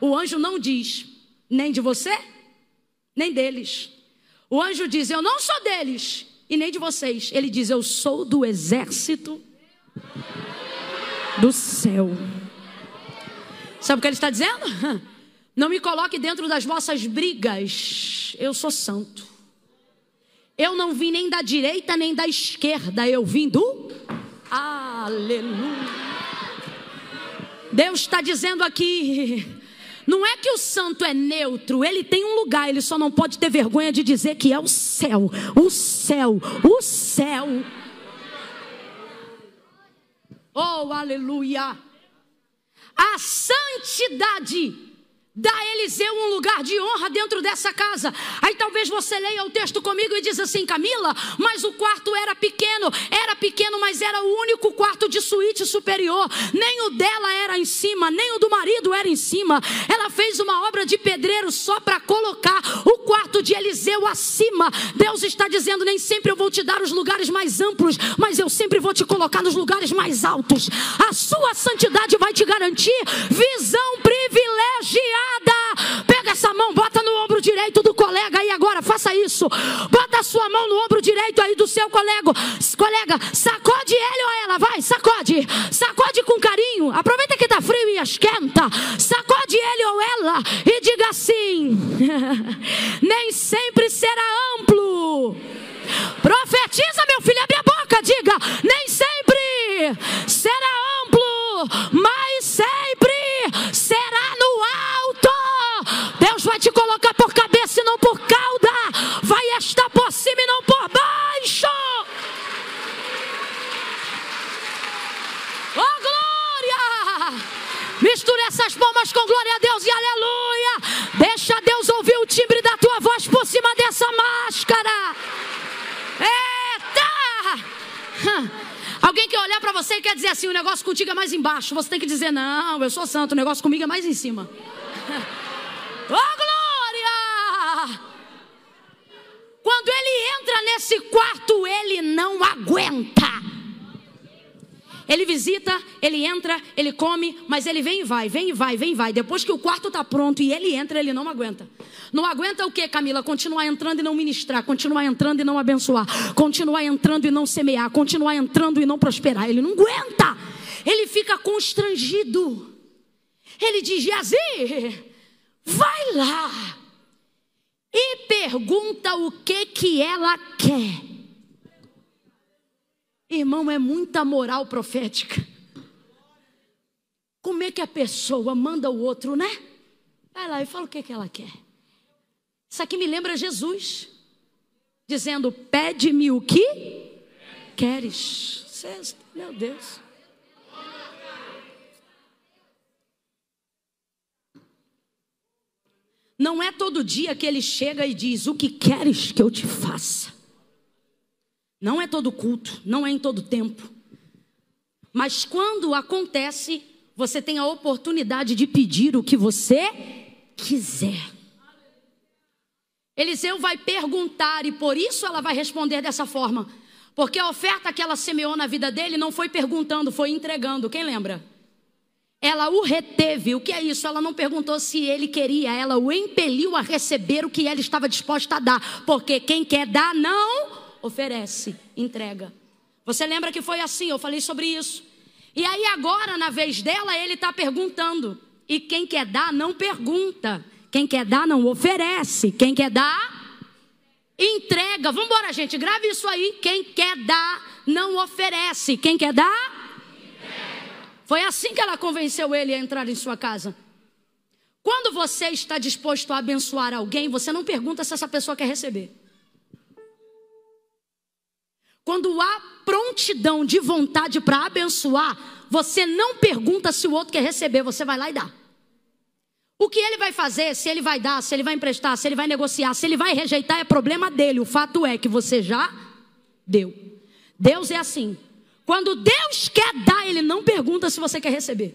o anjo não diz nem de você, nem deles. O anjo diz: Eu não sou deles e nem de vocês. Ele diz: Eu sou do exército do céu. Sabe o que ele está dizendo? [laughs] Não me coloque dentro das vossas brigas. Eu sou santo. Eu não vim nem da direita nem da esquerda. Eu vim do. Aleluia. Deus está dizendo aqui não é que o santo é neutro, ele tem um lugar, ele só não pode ter vergonha de dizer que é o céu, o céu, o céu. Oh, aleluia! A santidade Dá a Eliseu um lugar de honra dentro dessa casa. Aí talvez você leia o texto comigo e diz assim, Camila, mas o quarto era pequeno. Era pequeno, mas era o único quarto de suíte superior. Nem o dela era em cima, nem o do marido era em cima. Ela fez uma obra de pedreiro só para colocar o quarto de Eliseu acima. Deus está dizendo: nem sempre eu vou te dar os lugares mais amplos, mas eu sempre vou te colocar nos lugares mais altos. A sua santidade vai te garantir visão privilegiada Pega essa mão, bota no ombro direito do colega aí agora, faça isso. Bota a sua mão no ombro direito aí do seu colega. Colega, sacode ele ou ela, vai, sacode. Sacode com carinho. Aproveita que tá frio e esquenta. Sacode ele ou ela e diga assim: [laughs] nem sempre será amplo. Profetiza, meu filho, abre a boca, diga: nem sempre será amplo, mas sempre será no ar vai te colocar por cabeça e não por cauda. Vai estar por cima e não por baixo. Oh glória! Misture essas palmas com glória a Deus e aleluia. Deixa Deus ouvir o timbre da tua voz por cima dessa máscara. Eita! Alguém que olhar para você e quer dizer assim: o negócio contigo é mais embaixo. Você tem que dizer: não, eu sou santo, o negócio comigo é mais em cima. Oh, glória! Quando ele entra nesse quarto, ele não aguenta. Ele visita, ele entra, ele come, mas ele vem e vai, vem e vai, vem e vai. Depois que o quarto está pronto e ele entra, ele não aguenta. Não aguenta o que, Camila? Continuar entrando e não ministrar, continuar entrando e não abençoar, continuar entrando e não semear, continuar entrando e não prosperar. Ele não aguenta. Ele fica constrangido. Ele diz: Yazir, Vai lá e pergunta o que que ela quer. Irmão, é muita moral profética. Como é que a pessoa manda o outro, né? Vai lá e fala o que que ela quer. Isso aqui me lembra Jesus. dizendo: Pede-me o que queres. Meu Deus. Não é todo dia que ele chega e diz: O que queres que eu te faça? Não é todo culto, não é em todo tempo. Mas quando acontece, você tem a oportunidade de pedir o que você quiser. Eliseu vai perguntar e por isso ela vai responder dessa forma. Porque a oferta que ela semeou na vida dele não foi perguntando, foi entregando. Quem lembra? Ela o reteve. O que é isso? Ela não perguntou se ele queria, ela o impeliu a receber o que ela estava disposta a dar. Porque quem quer dar, não oferece, entrega. Você lembra que foi assim? Eu falei sobre isso. E aí, agora, na vez dela, ele está perguntando. E quem quer dar, não pergunta. Quem quer dar, não oferece. Quem quer dar, entrega. Vamos embora, gente. Grave isso aí. Quem quer dar, não oferece. Quem quer dar, foi assim que ela convenceu ele a entrar em sua casa. Quando você está disposto a abençoar alguém, você não pergunta se essa pessoa quer receber. Quando há prontidão de vontade para abençoar, você não pergunta se o outro quer receber, você vai lá e dá. O que ele vai fazer, se ele vai dar, se ele vai emprestar, se ele vai negociar, se ele vai rejeitar, é problema dele. O fato é que você já deu. Deus é assim. Quando Deus quer dar, Ele não pergunta se você quer receber.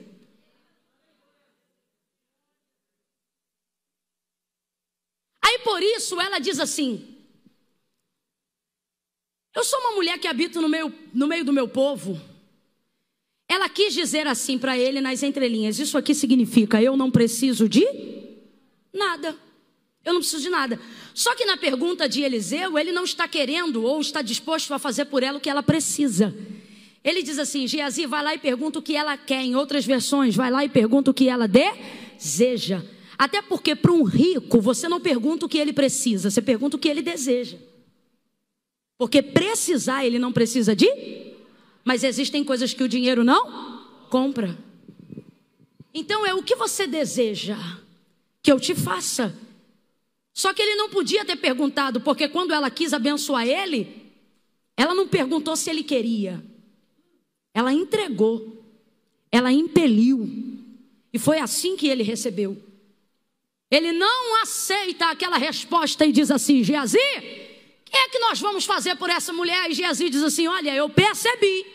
Aí por isso ela diz assim: Eu sou uma mulher que habito no meio, no meio do meu povo. Ela quis dizer assim para ele nas entrelinhas: Isso aqui significa eu não preciso de nada. Eu não preciso de nada. Só que na pergunta de Eliseu, ele não está querendo ou está disposto a fazer por ela o que ela precisa. Ele diz assim: Geazi, vai lá e pergunta o que ela quer. Em outras versões, vai lá e pergunta o que ela deseja. Até porque para um rico, você não pergunta o que ele precisa, você pergunta o que ele deseja. Porque precisar, ele não precisa de, mas existem coisas que o dinheiro não compra. Então é o que você deseja que eu te faça. Só que ele não podia ter perguntado, porque quando ela quis abençoar ele, ela não perguntou se ele queria. Ela entregou, ela impeliu, e foi assim que ele recebeu. Ele não aceita aquela resposta e diz assim: Geazi, o que é que nós vamos fazer por essa mulher? E Geazi diz assim: Olha, eu percebi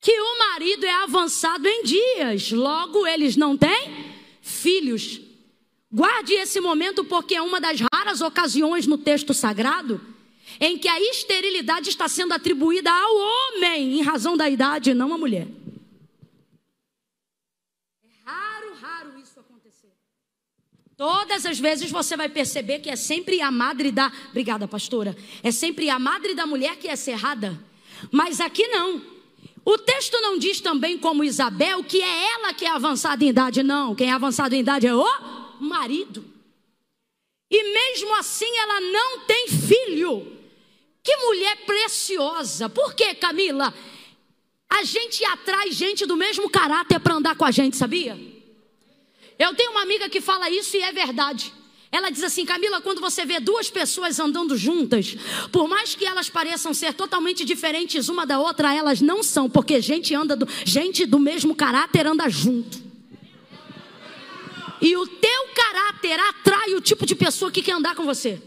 que o marido é avançado em dias, logo eles não têm filhos. Guarde esse momento porque é uma das raras ocasiões no texto sagrado em que a esterilidade está sendo atribuída ao homem em razão da idade, não à mulher. É raro, raro isso acontecer. Todas as vezes você vai perceber que é sempre a madre da. Obrigada, pastora. É sempre a madre da mulher que é cerrada. Mas aqui não. O texto não diz também, como Isabel, que é ela que é avançada em idade, não. Quem é avançado em idade é o marido. E mesmo assim ela não tem filho. Que mulher preciosa. Por quê, Camila? A gente atrai gente do mesmo caráter para andar com a gente, sabia? Eu tenho uma amiga que fala isso e é verdade. Ela diz assim: Camila, quando você vê duas pessoas andando juntas, por mais que elas pareçam ser totalmente diferentes uma da outra, elas não são, porque gente anda do, gente do mesmo caráter anda junto. E o teu caráter atrai o tipo de pessoa que quer andar com você.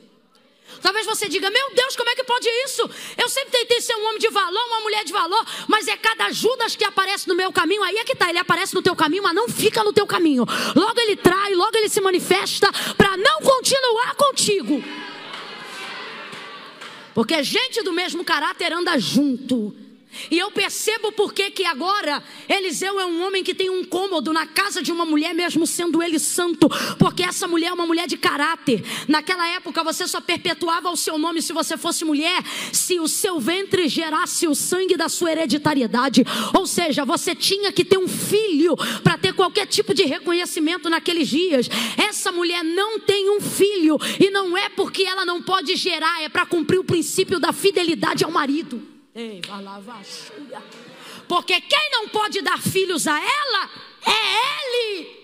Talvez você diga: Meu Deus, como é que pode isso? Eu sempre tentei ser um homem de valor, uma mulher de valor, mas é cada Judas que aparece no meu caminho. Aí é que tá, ele aparece no teu caminho, mas não fica no teu caminho. Logo ele trai, logo ele se manifesta para não continuar contigo. Porque gente do mesmo caráter anda junto. E eu percebo porque que agora Eliseu é um homem que tem um cômodo na casa de uma mulher, mesmo sendo ele santo, porque essa mulher é uma mulher de caráter. Naquela época você só perpetuava o seu nome se você fosse mulher, se o seu ventre gerasse o sangue da sua hereditariedade. Ou seja, você tinha que ter um filho para ter qualquer tipo de reconhecimento naqueles dias. Essa mulher não tem um filho, e não é porque ela não pode gerar, é para cumprir o princípio da fidelidade ao marido. Porque quem não pode dar filhos a ela é ele.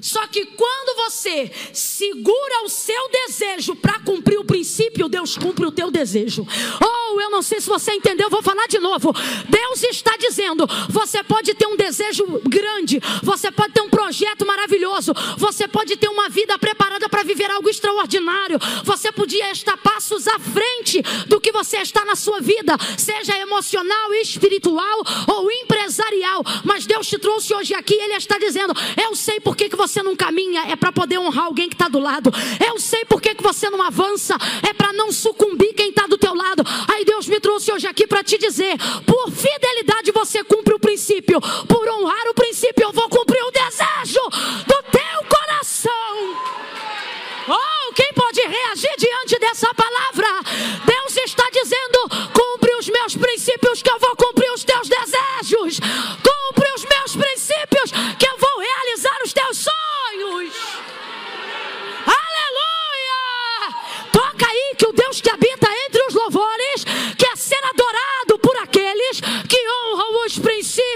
Só que quando você segura o seu desejo para cumprir o princípio, Deus cumpre o teu desejo. Ou oh, eu não sei se você entendeu, vou falar de novo. Deus está dizendo: você pode ter um desejo grande, você pode ter um projeto maravilhoso, você pode ter uma vida preparada para viver algo extraordinário. Você podia estar passos à frente do que você está na sua vida, seja emocional, espiritual ou empresarial. Mas Deus te trouxe hoje aqui, Ele está dizendo: eu sei porque que você não caminha é para poder honrar alguém que está do lado. Eu sei por que, que você não avança, é para não sucumbir quem está do teu lado. Aí Deus me trouxe hoje aqui para te dizer: por fidelidade você cumpre o princípio, por honrar o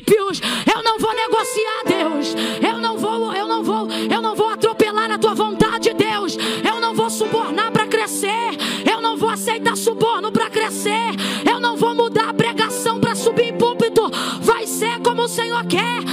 princípios. Eu não vou negociar, Deus. Eu não vou, eu não vou, eu não vou atropelar a tua vontade, Deus. Eu não vou subornar para crescer. Eu não vou aceitar suborno para crescer. Eu não vou mudar a pregação para subir em púlpito. Vai ser como o Senhor quer.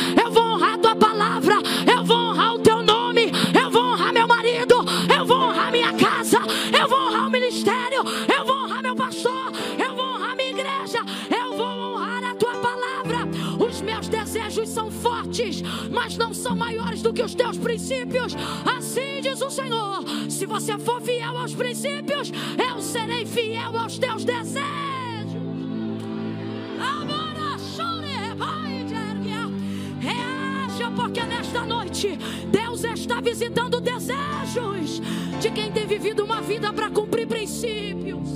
São maiores do que os teus princípios. Assim diz o Senhor: se você for fiel aos princípios, eu serei fiel aos teus desejos. Reaja, porque nesta noite Deus está visitando desejos de quem tem vivido uma vida para cumprir princípios.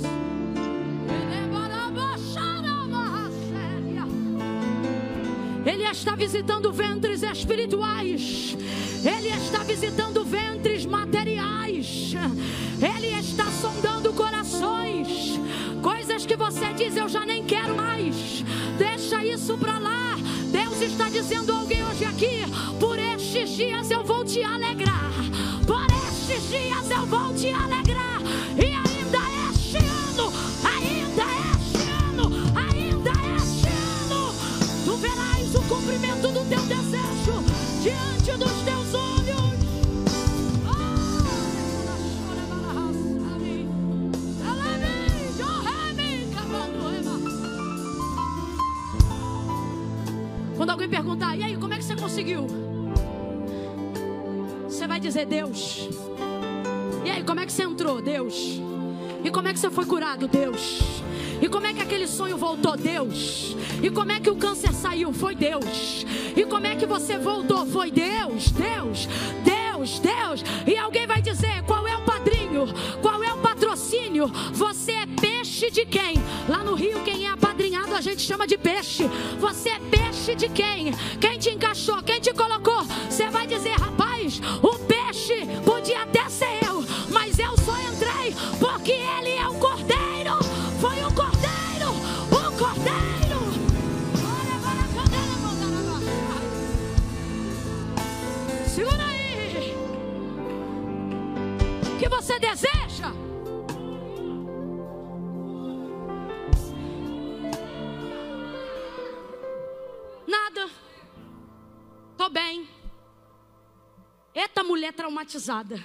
Ele está visitando ventres espirituais. Ele está visitando ventres materiais. Ele está sondando corações. Coisas que você diz eu já nem quero mais. Deixa isso para lá. Deus está dizendo a alguém hoje aqui: por estes dias eu vou te alegrar. Por estes dias eu vou te alegrar. Diante dos teus olhos. Quando alguém perguntar, e aí, como é que você conseguiu? Você vai dizer, Deus. E aí, como é que você entrou? Deus. E como é que você foi curado? Deus. E como é que aquele sonho voltou? Deus. E como é que o câncer saiu? Foi Deus. E como é que você voltou? Foi Deus, Deus, Deus, Deus. E alguém vai dizer: qual é o padrinho? Qual é o patrocínio? Você é peixe de quem? Lá no Rio, quem é apadrinhado a gente chama de peixe. Você é peixe de quem? Quem te encaixou? Quem te colocou? Você deseja? Nada. Tô bem. Eita mulher traumatizada.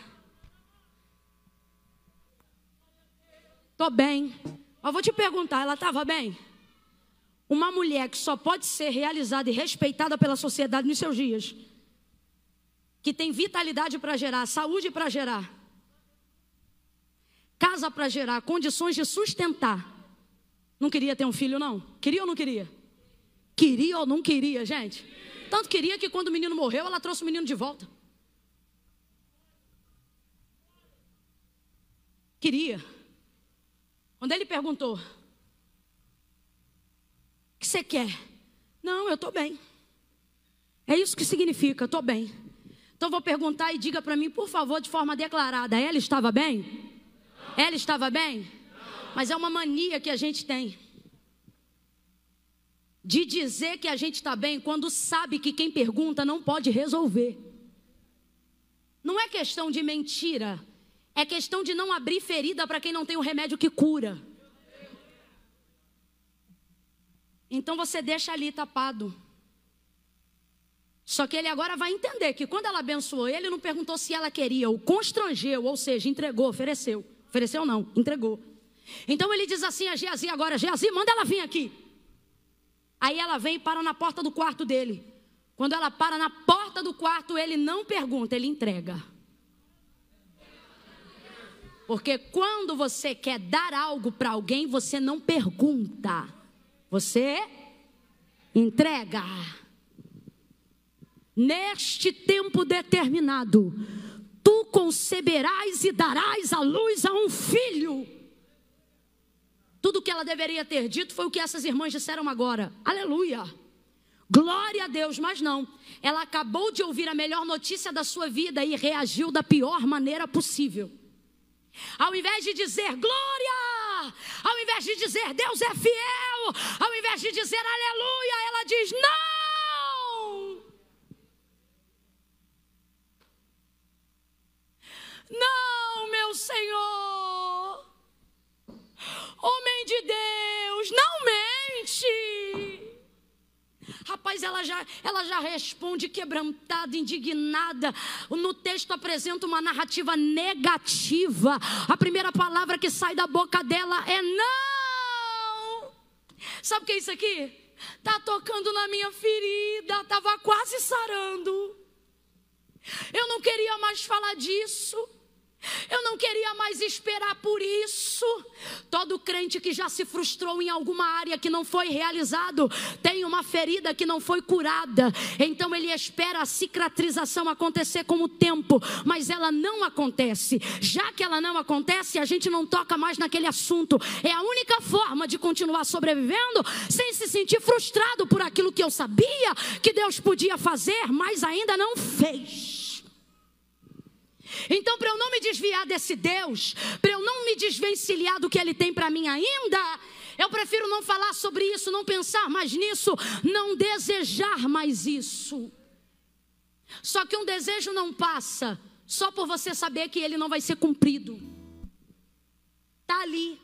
Tô bem. Mas vou te perguntar, ela estava bem? Uma mulher que só pode ser realizada e respeitada pela sociedade nos seus dias, que tem vitalidade para gerar, saúde para gerar, casa para gerar, condições de sustentar. Não queria ter um filho, não? Queria ou não queria? Queria ou não queria, gente? Tanto queria que quando o menino morreu, ela trouxe o menino de volta. Queria. Quando ele perguntou: O que você quer? Não, eu estou bem. É isso que significa, estou bem. Então vou perguntar e diga para mim, por favor, de forma declarada: ela estava bem? Ela estava bem? Mas é uma mania que a gente tem de dizer que a gente está bem quando sabe que quem pergunta não pode resolver. não é questão de mentira, é questão de não abrir ferida para quem não tem o remédio que cura. Então você deixa ali tapado. Só que ele agora vai entender que quando ela abençoou ele, não perguntou se ela queria, o constrangeu, ou seja, entregou, ofereceu. Ofereceu não, entregou. Então ele diz assim a Geazi agora, Geazi, manda ela vir aqui. Aí ela vem e para na porta do quarto dele. Quando ela para na porta do quarto, ele não pergunta, ele entrega. Porque quando você quer dar algo para alguém, você não pergunta, você entrega. Neste tempo determinado, tu conceberás e darás à luz a um filho. Tudo que ela deveria ter dito foi o que essas irmãs disseram agora. Aleluia. Glória a Deus, mas não. Ela acabou de ouvir a melhor notícia da sua vida e reagiu da pior maneira possível. Ao invés de dizer glória, ao invés de dizer Deus é fiel, ao invés de dizer aleluia, ela diz não. Não, meu Senhor. Homem de Deus, não mente. Rapaz, ela já, ela já responde quebrantada, indignada. No texto apresenta uma narrativa negativa. A primeira palavra que sai da boca dela é não. Sabe o que é isso aqui? Tá tocando na minha ferida, tava quase sarando. Eu não queria mais falar disso. Eu não queria mais esperar por isso. Todo crente que já se frustrou em alguma área que não foi realizado, tem uma ferida que não foi curada. Então ele espera a cicatrização acontecer com o tempo, mas ela não acontece. Já que ela não acontece, a gente não toca mais naquele assunto. É a única forma de continuar sobrevivendo sem se sentir frustrado por aquilo que eu sabia que Deus podia fazer, mas ainda não fez. Então, para eu não me desviar desse Deus, para eu não me desvencilhar do que Ele tem para mim ainda, eu prefiro não falar sobre isso, não pensar mais nisso, não desejar mais isso. Só que um desejo não passa só por você saber que ele não vai ser cumprido. Está ali.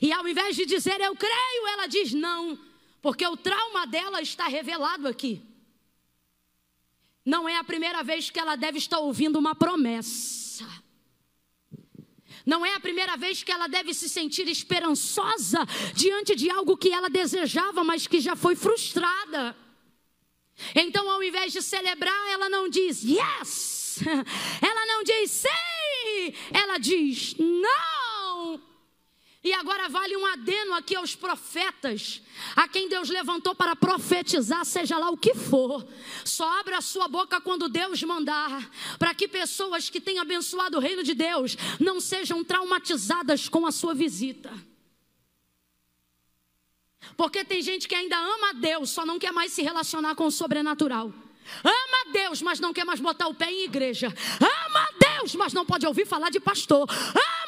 E ao invés de dizer eu creio, ela diz não, porque o trauma dela está revelado aqui. Não é a primeira vez que ela deve estar ouvindo uma promessa. Não é a primeira vez que ela deve se sentir esperançosa diante de algo que ela desejava, mas que já foi frustrada. Então, ao invés de celebrar, ela não diz yes, [laughs] ela não diz sim, ela diz não. E agora vale um adeno aqui aos profetas, a quem Deus levantou para profetizar, seja lá o que for. Só abra a sua boca quando Deus mandar, para que pessoas que têm abençoado o reino de Deus não sejam traumatizadas com a sua visita. Porque tem gente que ainda ama a Deus, só não quer mais se relacionar com o sobrenatural. Ama a Deus, mas não quer mais botar o pé em igreja. Ama a Deus, mas não pode ouvir falar de pastor. Ama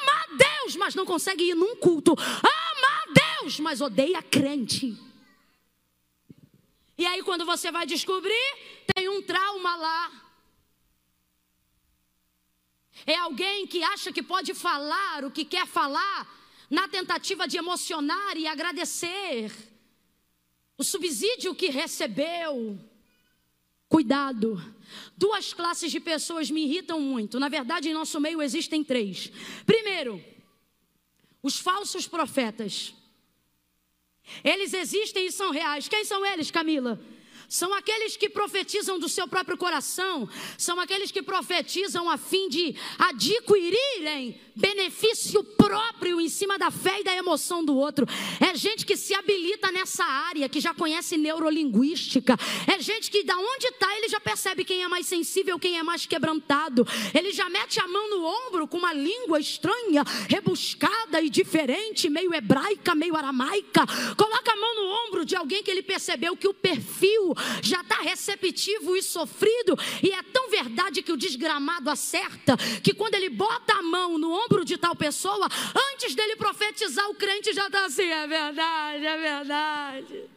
Deus, mas não consegue ir num culto. Ama a Deus, mas odeia crente. E aí, quando você vai descobrir, tem um trauma lá. É alguém que acha que pode falar o que quer falar, na tentativa de emocionar e agradecer o subsídio que recebeu. Cuidado. Duas classes de pessoas me irritam muito. Na verdade, em nosso meio existem três. Primeiro, os falsos profetas. Eles existem e são reais. Quem são eles, Camila? São aqueles que profetizam do seu próprio coração, são aqueles que profetizam a fim de adquirirem benefício próprio em cima da fé e da emoção do outro. É gente que se habilita nessa área, que já conhece neurolinguística. É gente que da onde está ele já percebe quem é mais sensível, quem é mais quebrantado. Ele já mete a mão no ombro com uma língua estranha, rebuscada e diferente, meio hebraica, meio aramaica. Coloca a mão no ombro de alguém que ele percebeu que o perfil já está receptivo e sofrido. E é tão verdade que o desgramado acerta que quando ele bota a mão no ombro de tal pessoa, antes dele profetizar, o crente já está assim: é verdade, é verdade.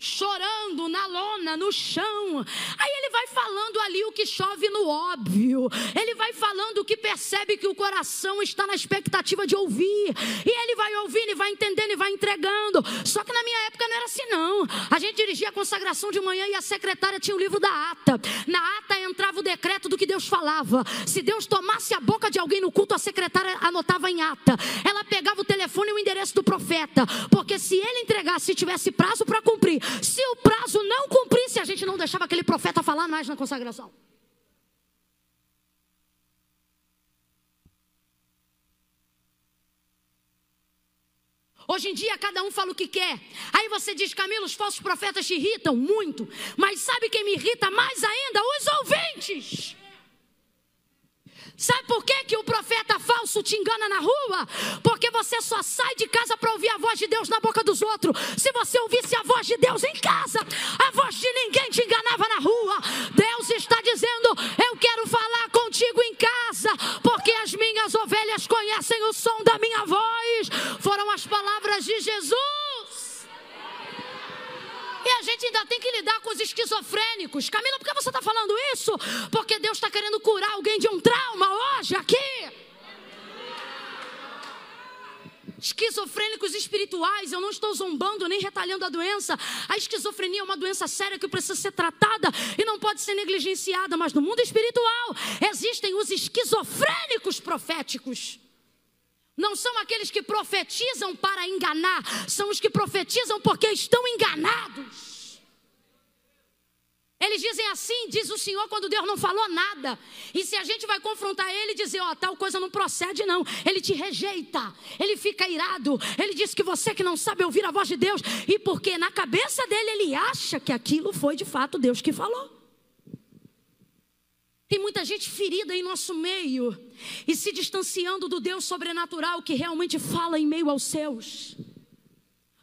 Chorando na lona, no chão. Aí ele vai falando ali o que chove no óbvio. Ele vai falando o que percebe que o coração está na expectativa de ouvir. E ele vai ouvindo e vai entendendo e vai entregando. Só que na minha época não era assim não. A gente dirigia a consagração de manhã e a secretária tinha o livro da ata. Na ata entrava o decreto do que Deus falava. Se Deus tomasse a boca de alguém no culto, a secretária anotava em ata. Ela pegava o telefone e o endereço do profeta, porque se ele entregasse, se tivesse prazo para cumprir, se o prazo não cumprisse, a gente não deixava aquele profeta falar mais na consagração. Hoje em dia cada um fala o que quer. Aí você diz, Camilo, os falsos profetas te irritam muito. Mas sabe quem me irrita mais ainda? Os ouvintes. Sabe por que, que o profeta falso te engana na rua? Porque você só sai de casa para ouvir a voz de Deus na boca dos outros. Se você ouvisse a voz de Deus em casa, a voz de ninguém te enganava na rua. Deus está dizendo: Eu quero falar contigo em casa, porque as minhas ovelhas conhecem o som da minha voz. Foram as palavras de Jesus. E a gente ainda tem que lidar com os esquizofrênicos. Camila, por que você está falando isso? Porque Deus está querendo curar alguém de um trauma hoje, aqui. Esquizofrênicos espirituais, eu não estou zombando nem retalhando a doença. A esquizofrenia é uma doença séria que precisa ser tratada e não pode ser negligenciada. Mas no mundo espiritual existem os esquizofrênicos proféticos. Não são aqueles que profetizam para enganar, são os que profetizam porque estão enganados. Eles dizem assim, diz o Senhor, quando Deus não falou nada. E se a gente vai confrontar ele e dizer, ó, oh, tal coisa não procede, não. Ele te rejeita, ele fica irado. Ele diz que você que não sabe ouvir a voz de Deus, e porque na cabeça dele ele acha que aquilo foi de fato Deus que falou. Tem muita gente ferida em nosso meio e se distanciando do Deus sobrenatural que realmente fala em meio aos céus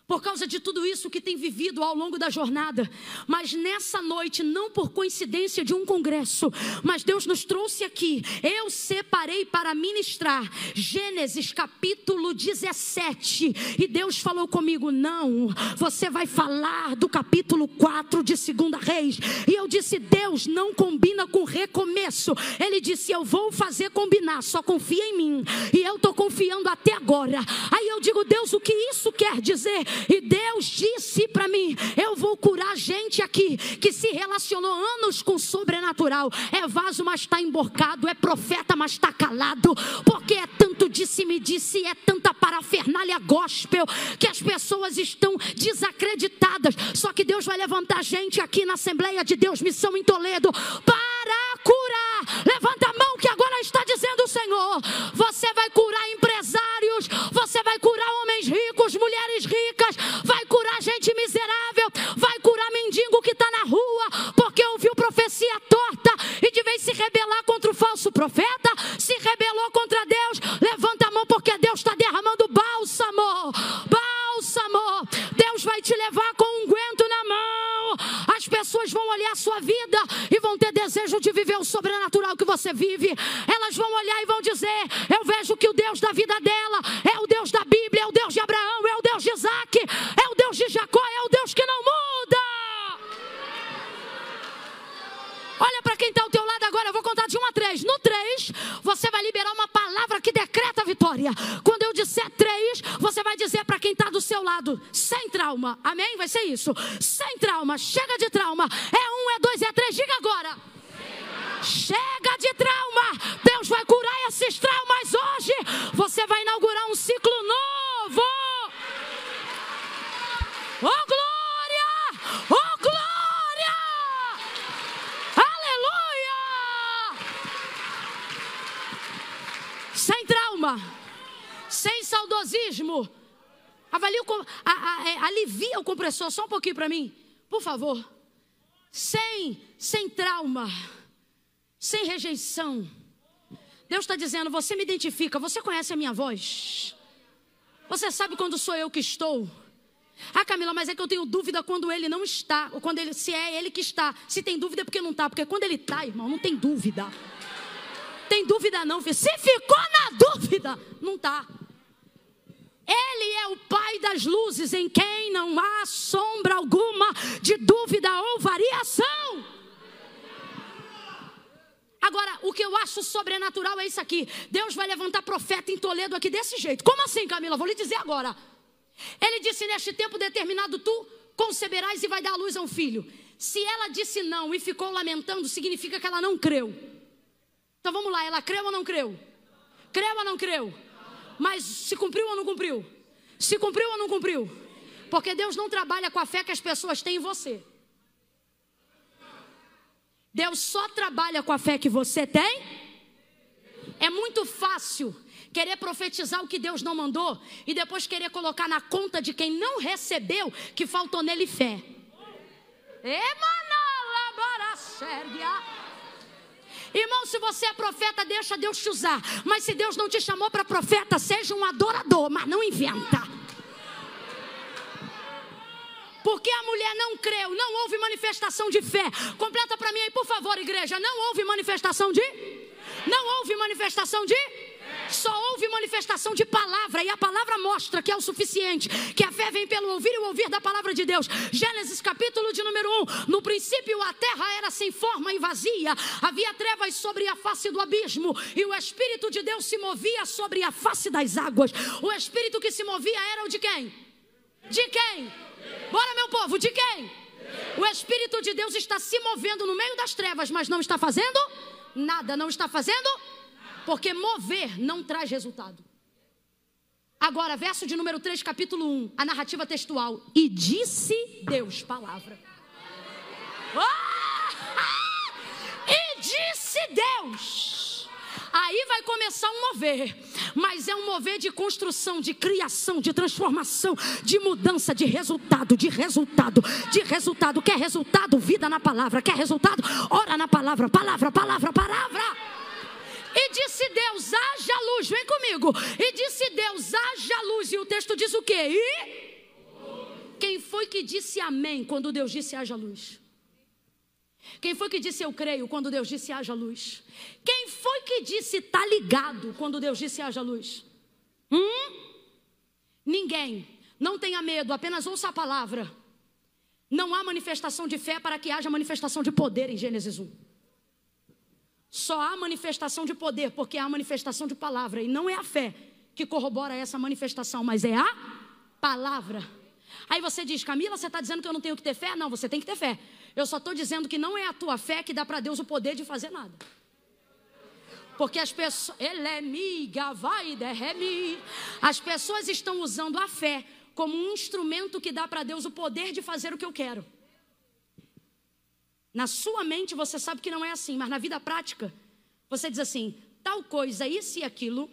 por causa de tudo isso que tem vivido ao longo da jornada. Mas nessa noite, não por coincidência de um congresso, mas Deus nos trouxe aqui. Eu separei para ministrar Gênesis capítulo 17. E Deus falou comigo: não, você vai falar do capítulo 4 de Segunda Reis. E eu disse: Deus não combina com recomeço. Ele disse: Eu vou fazer combinar, só confia em mim. E eu estou confiando até agora. Aí eu digo: Deus, o que isso quer dizer? E Deus disse para mim: Eu vou curar gente aqui que se relacionou anos com o sobrenatural. É vaso, mas está emborcado. É profeta, mas está calado. Porque é tanto disse-me disse, é tanta parafernália gospel que as pessoas estão desacreditadas. Só que Deus vai levantar gente aqui na Assembleia de Deus, Missão em Toledo, para curar. Levanta está dizendo o Senhor: Você vai curar empresários, você vai curar homens ricos, mulheres ricas, vai curar gente miserável, vai curar mendigo que está na rua, porque ouviu profecia torta e de vez se rebelar contra o falso profeta, se rebelou contra Deus, levanta a mão porque Deus está derramando bálsamo. Deus vai te levar com um guento na mão. As pessoas vão olhar a sua vida e vão ter desejo de viver o sobrenatural que você vive. Elas vão olhar e vão dizer: Eu vejo que o Deus da vida dela é o Deus da Bíblia, é o Deus de Abraão, é o Deus de Isaac, é o Deus de Jacó, é o Deus que não muda. Olha para quem está ao teu lado agora, eu vou contar de 1 a 3. No 3, você vai liberar uma palavra que decreta a vitória. Quando eu disser 3, você vai dizer para quem está do seu lado, sem trauma. Amém? Vai ser isso. Sem trauma, chega de trauma. É 1, é 2, é 3. Diga agora. Chega de trauma. Deus vai curar esses traumas hoje. Você vai inaugurar um ciclo novo. Oh, glória! Oh, glória! Aleluia! Sem trauma, sem saudosismo. Avalie o, a, a, é, alivia o compressor só um pouquinho para mim, por favor. Sem, sem trauma, sem rejeição. Deus está dizendo: você me identifica, você conhece a minha voz. Você sabe quando sou eu que estou. Ah, Camila, mas é que eu tenho dúvida quando ele não está, ou quando ele, se é ele que está. Se tem dúvida é porque não está, porque quando ele está, irmão, não tem dúvida. Tem dúvida não, filho. Se ficou na dúvida, não está. Ele é o Pai das luzes, em quem não há sombra alguma de dúvida ou variação. Agora, o que eu acho sobrenatural é isso aqui. Deus vai levantar profeta em Toledo aqui desse jeito. Como assim, Camila? Vou lhe dizer agora. Ele disse: Neste tempo determinado, tu conceberás e vai dar à luz a um filho. Se ela disse não e ficou lamentando, significa que ela não creu. Então vamos lá, ela creu ou não creu? Creu ou não creu? Mas se cumpriu ou não cumpriu? Se cumpriu ou não cumpriu? Porque Deus não trabalha com a fé que as pessoas têm em você. Deus só trabalha com a fé que você tem. É muito fácil querer profetizar o que Deus não mandou e depois querer colocar na conta de quem não recebeu que faltou nele fé. Irmão, se você é profeta, deixa Deus te usar. Mas se Deus não te chamou para profeta, seja um adorador, mas não inventa. Porque a mulher não creu, não houve manifestação de fé. Completa para mim aí, por favor, igreja. Não houve manifestação de? Não houve manifestação de? Só houve manifestação de palavra, e a palavra mostra que é o suficiente, que a fé vem pelo ouvir e o ouvir da palavra de Deus. Gênesis capítulo de número 1. No princípio a terra era sem forma e vazia, havia trevas sobre a face do abismo, e o Espírito de Deus se movia sobre a face das águas. O Espírito que se movia era o de quem? De quem? Bora, meu povo, de quem? O Espírito de Deus está se movendo no meio das trevas, mas não está fazendo nada, não está fazendo porque mover não traz resultado. Agora, verso de número 3, capítulo 1, a narrativa textual. E disse Deus, palavra. Ah! E disse Deus. Aí vai começar um mover, mas é um mover de construção, de criação, de transformação, de mudança, de resultado, de resultado, de resultado. Quer resultado? Vida na palavra. Quer resultado? Ora na palavra, palavra, palavra, palavra. Disse Deus: haja luz, vem comigo. E disse Deus: haja luz. E o texto diz o quê? E quem foi que disse amém quando Deus disse haja luz? Quem foi que disse eu creio quando Deus disse haja luz? Quem foi que disse tá ligado quando Deus disse haja luz? Hum? Ninguém. Não tenha medo, apenas ouça a palavra. Não há manifestação de fé para que haja manifestação de poder em Gênesis 1. Só há manifestação de poder porque há manifestação de palavra. E não é a fé que corrobora essa manifestação, mas é a palavra. Aí você diz, Camila, você está dizendo que eu não tenho que ter fé? Não, você tem que ter fé. Eu só estou dizendo que não é a tua fé que dá para Deus o poder de fazer nada. Porque as pessoas. Ele é miga, vai, derreme. As pessoas estão usando a fé como um instrumento que dá para Deus o poder de fazer o que eu quero. Na sua mente você sabe que não é assim, mas na vida prática, você diz assim: tal coisa, isso e aquilo,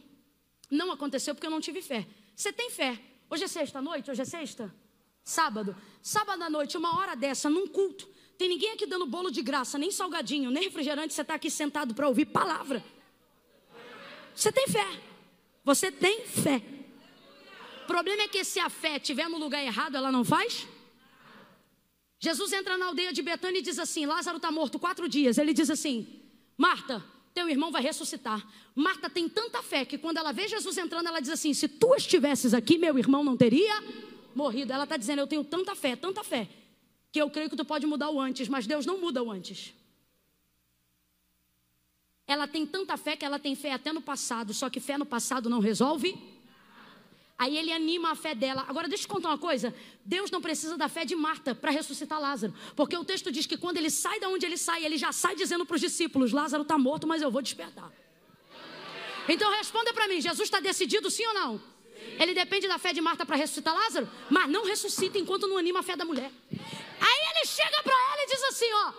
não aconteceu porque eu não tive fé. Você tem fé. Hoje é sexta-noite? Hoje é sexta? Sábado. Sábado à noite, uma hora dessa, num culto. Tem ninguém aqui dando bolo de graça, nem salgadinho, nem refrigerante. Você está aqui sentado para ouvir palavra. Você tem fé. Você tem fé. O problema é que se a fé estiver no lugar errado, ela não faz? Jesus entra na aldeia de Betânia e diz assim: Lázaro está morto quatro dias. Ele diz assim: Marta, teu irmão vai ressuscitar. Marta tem tanta fé que quando ela vê Jesus entrando, ela diz assim: Se tu estivesses aqui, meu irmão não teria morrido. Ela está dizendo: Eu tenho tanta fé, tanta fé, que eu creio que tu pode mudar o antes, mas Deus não muda o antes. Ela tem tanta fé que ela tem fé até no passado, só que fé no passado não resolve Aí ele anima a fé dela. Agora, deixa eu te contar uma coisa: Deus não precisa da fé de Marta para ressuscitar Lázaro. Porque o texto diz que quando ele sai da onde ele sai, ele já sai dizendo para os discípulos: Lázaro está morto, mas eu vou despertar. Então responda para mim: Jesus está decidido sim ou não? Ele depende da fé de Marta para ressuscitar Lázaro, mas não ressuscita enquanto não anima a fé da mulher. Aí ele chega para ela e diz assim: Ó,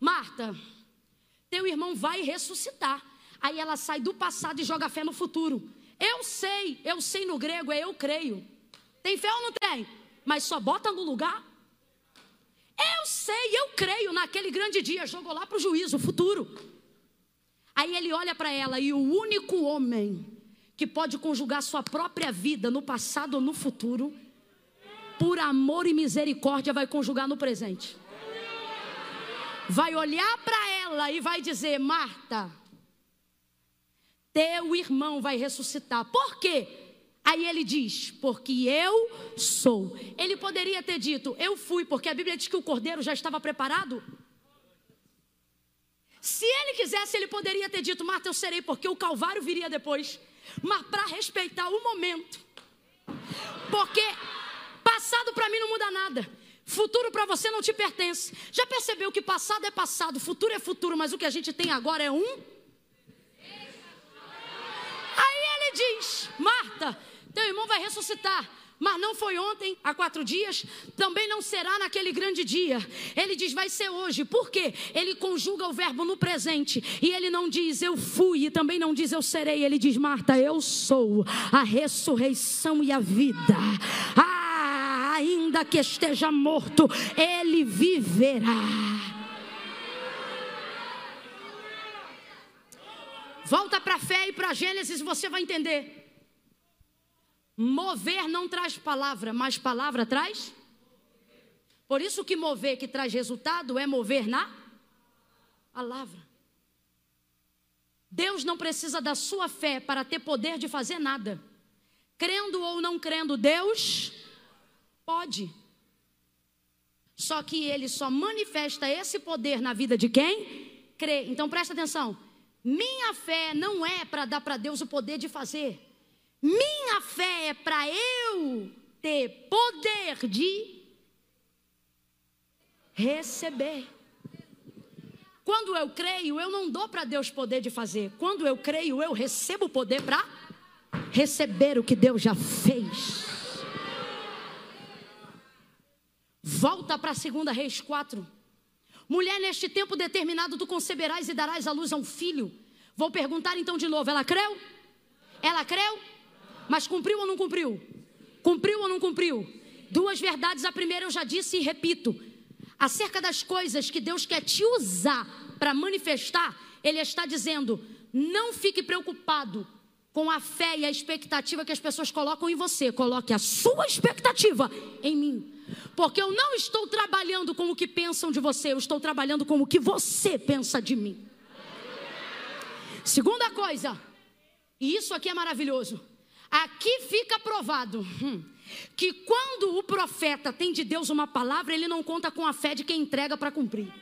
Marta, teu irmão vai ressuscitar. Aí ela sai do passado e joga a fé no futuro. Eu sei, eu sei no grego é eu creio. Tem fé ou não tem? Mas só bota no lugar. Eu sei, eu creio naquele grande dia. Jogou lá para o juízo, futuro. Aí ele olha para ela e o único homem que pode conjugar sua própria vida no passado ou no futuro, por amor e misericórdia, vai conjugar no presente. Vai olhar para ela e vai dizer: Marta, teu irmão vai ressuscitar. Por quê? Aí ele diz: Porque eu sou. Ele poderia ter dito: Eu fui, porque a Bíblia diz que o cordeiro já estava preparado. Se ele quisesse, ele poderia ter dito: Marta, eu serei, porque o Calvário viria depois. Mas para respeitar o momento. Porque passado para mim não muda nada. Futuro para você não te pertence. Já percebeu que passado é passado, futuro é futuro, mas o que a gente tem agora é um? Aí ele diz: Marta, teu irmão vai ressuscitar mas não foi ontem, há quatro dias, também não será naquele grande dia. Ele diz, vai ser hoje. Por quê? Ele conjuga o verbo no presente. E ele não diz, eu fui, e também não diz, eu serei. Ele diz, Marta, eu sou a ressurreição e a vida. Ah, ainda que esteja morto, ele viverá. Volta para a fé e para Gênesis, você vai entender. Mover não traz palavra, mas palavra traz? Por isso que mover que traz resultado é mover na palavra. Deus não precisa da sua fé para ter poder de fazer nada. Crendo ou não crendo, Deus pode. Só que ele só manifesta esse poder na vida de quem crê. Então presta atenção. Minha fé não é para dar para Deus o poder de fazer. Minha fé é para eu ter poder de receber. Quando eu creio, eu não dou para Deus poder de fazer. Quando eu creio, eu recebo o poder para receber o que Deus já fez. Volta para a segunda Reis 4. Mulher, neste tempo determinado, tu conceberás e darás à luz a um filho. Vou perguntar então de novo: ela creu? Ela creu? Mas cumpriu ou não cumpriu? Cumpriu ou não cumpriu? Duas verdades. A primeira eu já disse e repito. Acerca das coisas que Deus quer te usar para manifestar, Ele está dizendo: não fique preocupado com a fé e a expectativa que as pessoas colocam em você. Coloque a sua expectativa em mim. Porque eu não estou trabalhando com o que pensam de você, eu estou trabalhando com o que você pensa de mim. Segunda coisa, e isso aqui é maravilhoso. Aqui fica provado hum, que quando o profeta tem de Deus uma palavra, ele não conta com a fé de quem entrega para cumprir.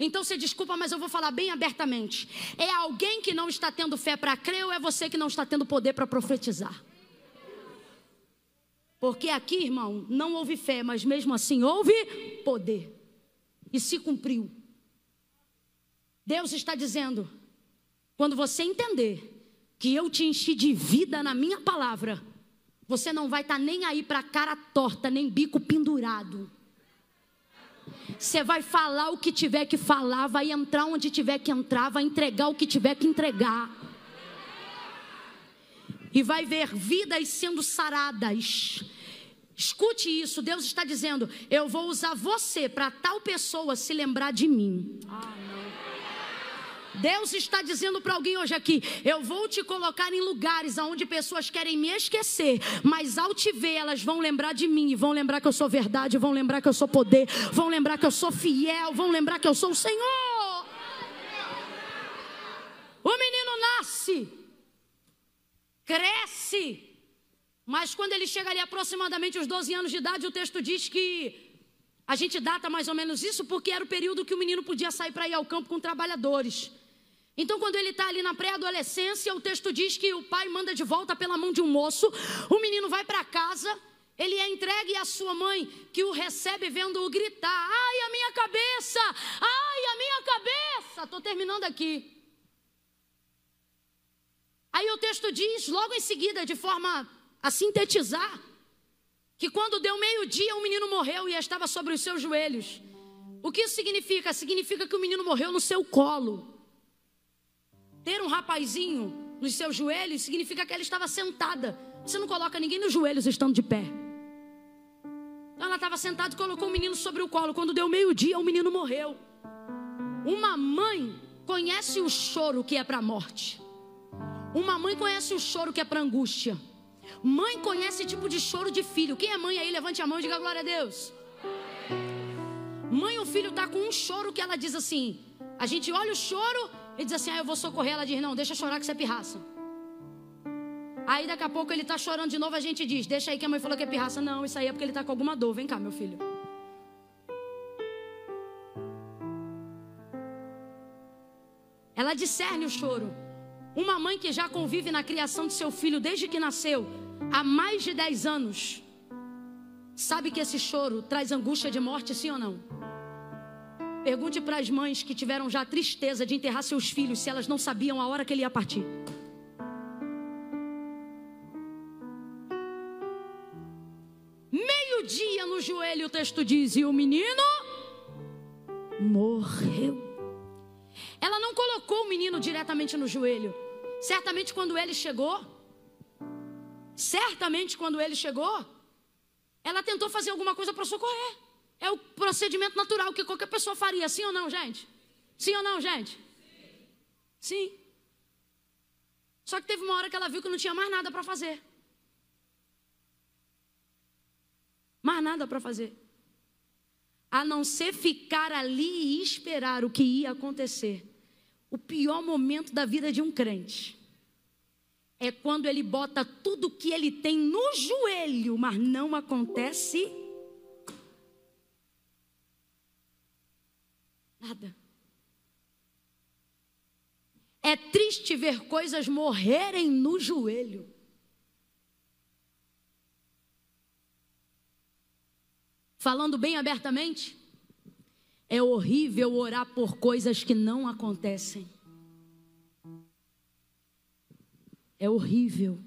Então você desculpa, mas eu vou falar bem abertamente. É alguém que não está tendo fé para crer ou é você que não está tendo poder para profetizar? Porque aqui, irmão, não houve fé, mas mesmo assim houve poder. E se cumpriu. Deus está dizendo: quando você entender que eu te enchi de vida na minha palavra, você não vai estar tá nem aí para cara torta, nem bico pendurado. Você vai falar o que tiver que falar, vai entrar onde tiver que entrar, vai entregar o que tiver que entregar. E vai ver vidas sendo saradas. Escute isso, Deus está dizendo: eu vou usar você para tal pessoa se lembrar de mim. Deus está dizendo para alguém hoje aqui: eu vou te colocar em lugares onde pessoas querem me esquecer, mas ao te ver, elas vão lembrar de mim, vão lembrar que eu sou verdade, vão lembrar que eu sou poder, vão lembrar que eu sou fiel, vão lembrar que eu sou o Senhor. O menino nasce, cresce, mas quando ele chega ali aproximadamente os 12 anos de idade, o texto diz que a gente data mais ou menos isso porque era o período que o menino podia sair para ir ao campo com trabalhadores. Então, quando ele está ali na pré-adolescência, o texto diz que o pai manda de volta pela mão de um moço, o menino vai para casa, ele é entregue à sua mãe, que o recebe vendo-o gritar: Ai, a minha cabeça! Ai, a minha cabeça! Estou terminando aqui. Aí o texto diz, logo em seguida, de forma a sintetizar, que quando deu meio-dia, o menino morreu e estava sobre os seus joelhos. O que isso significa? Significa que o menino morreu no seu colo. Ter um rapazinho nos seus joelhos significa que ela estava sentada. Você não coloca ninguém nos joelhos estando de pé. Então ela estava sentada e colocou o menino sobre o colo. Quando deu meio-dia, o menino morreu. Uma mãe conhece o choro que é para a morte. Uma mãe conhece o choro que é para angústia. Mãe conhece tipo de choro de filho. Quem é mãe aí? Levante a mão e diga glória a Deus. Mãe, o filho está com um choro que ela diz assim: a gente olha o choro ele diz assim: ah, eu vou socorrer. Ela diz: não, deixa chorar que você é pirraça. Aí daqui a pouco ele está chorando de novo. A gente diz: deixa aí que a mãe falou que é pirraça. Não, isso aí é porque ele está com alguma dor. Vem cá, meu filho. Ela discerne o choro. Uma mãe que já convive na criação de seu filho desde que nasceu, há mais de 10 anos, sabe que esse choro traz angústia de morte, sim ou não? Pergunte para as mães que tiveram já a tristeza de enterrar seus filhos se elas não sabiam a hora que ele ia partir. Meio-dia no joelho, o texto diz: e o menino morreu. Ela não colocou o menino diretamente no joelho. Certamente quando ele chegou, certamente quando ele chegou, ela tentou fazer alguma coisa para socorrer. É o procedimento natural que qualquer pessoa faria, sim ou não, gente? Sim ou não, gente? Sim. Só que teve uma hora que ela viu que não tinha mais nada para fazer. Mais nada para fazer. A não ser ficar ali e esperar o que ia acontecer. O pior momento da vida de um crente é quando ele bota tudo que ele tem no joelho, mas não acontece nada. É triste ver coisas morrerem no joelho. Falando bem abertamente, é horrível orar por coisas que não acontecem. É horrível.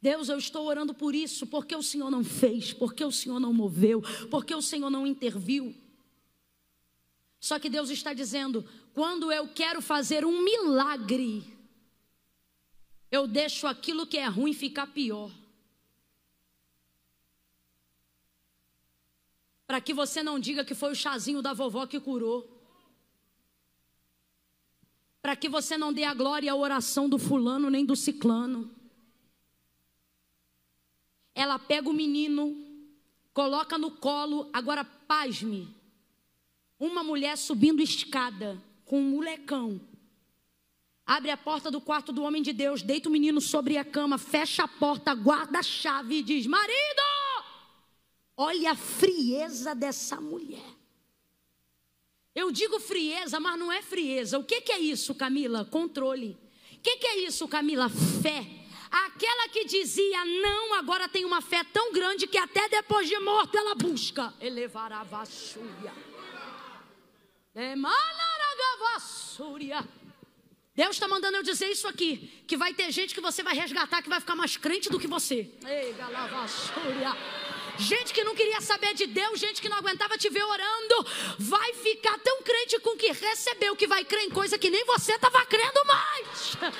Deus, eu estou orando por isso, porque o Senhor não fez, porque o Senhor não moveu, porque o Senhor não interviu. Só que Deus está dizendo: quando eu quero fazer um milagre, eu deixo aquilo que é ruim ficar pior. Para que você não diga que foi o chazinho da vovó que curou. Para que você não dê a glória à oração do fulano nem do ciclano. Ela pega o menino, coloca no colo, agora pasme. Uma mulher subindo escada com um molecão. Abre a porta do quarto do homem de Deus, deita o menino sobre a cama, fecha a porta, guarda a chave e diz: Marido! Olha a frieza dessa mulher. Eu digo frieza, mas não é frieza. O que, que é isso, Camila? Controle. O que, que é isso, Camila? Fé. Aquela que dizia não, agora tem uma fé tão grande que até depois de morto ela busca elevar a vassúria. Deus está mandando eu dizer isso aqui: que vai ter gente que você vai resgatar que vai ficar mais crente do que você. Ei, Gente que não queria saber de Deus, gente que não aguentava te ver orando, vai ficar tão crente com que recebeu que vai crer em coisa que nem você estava crendo mais. [laughs]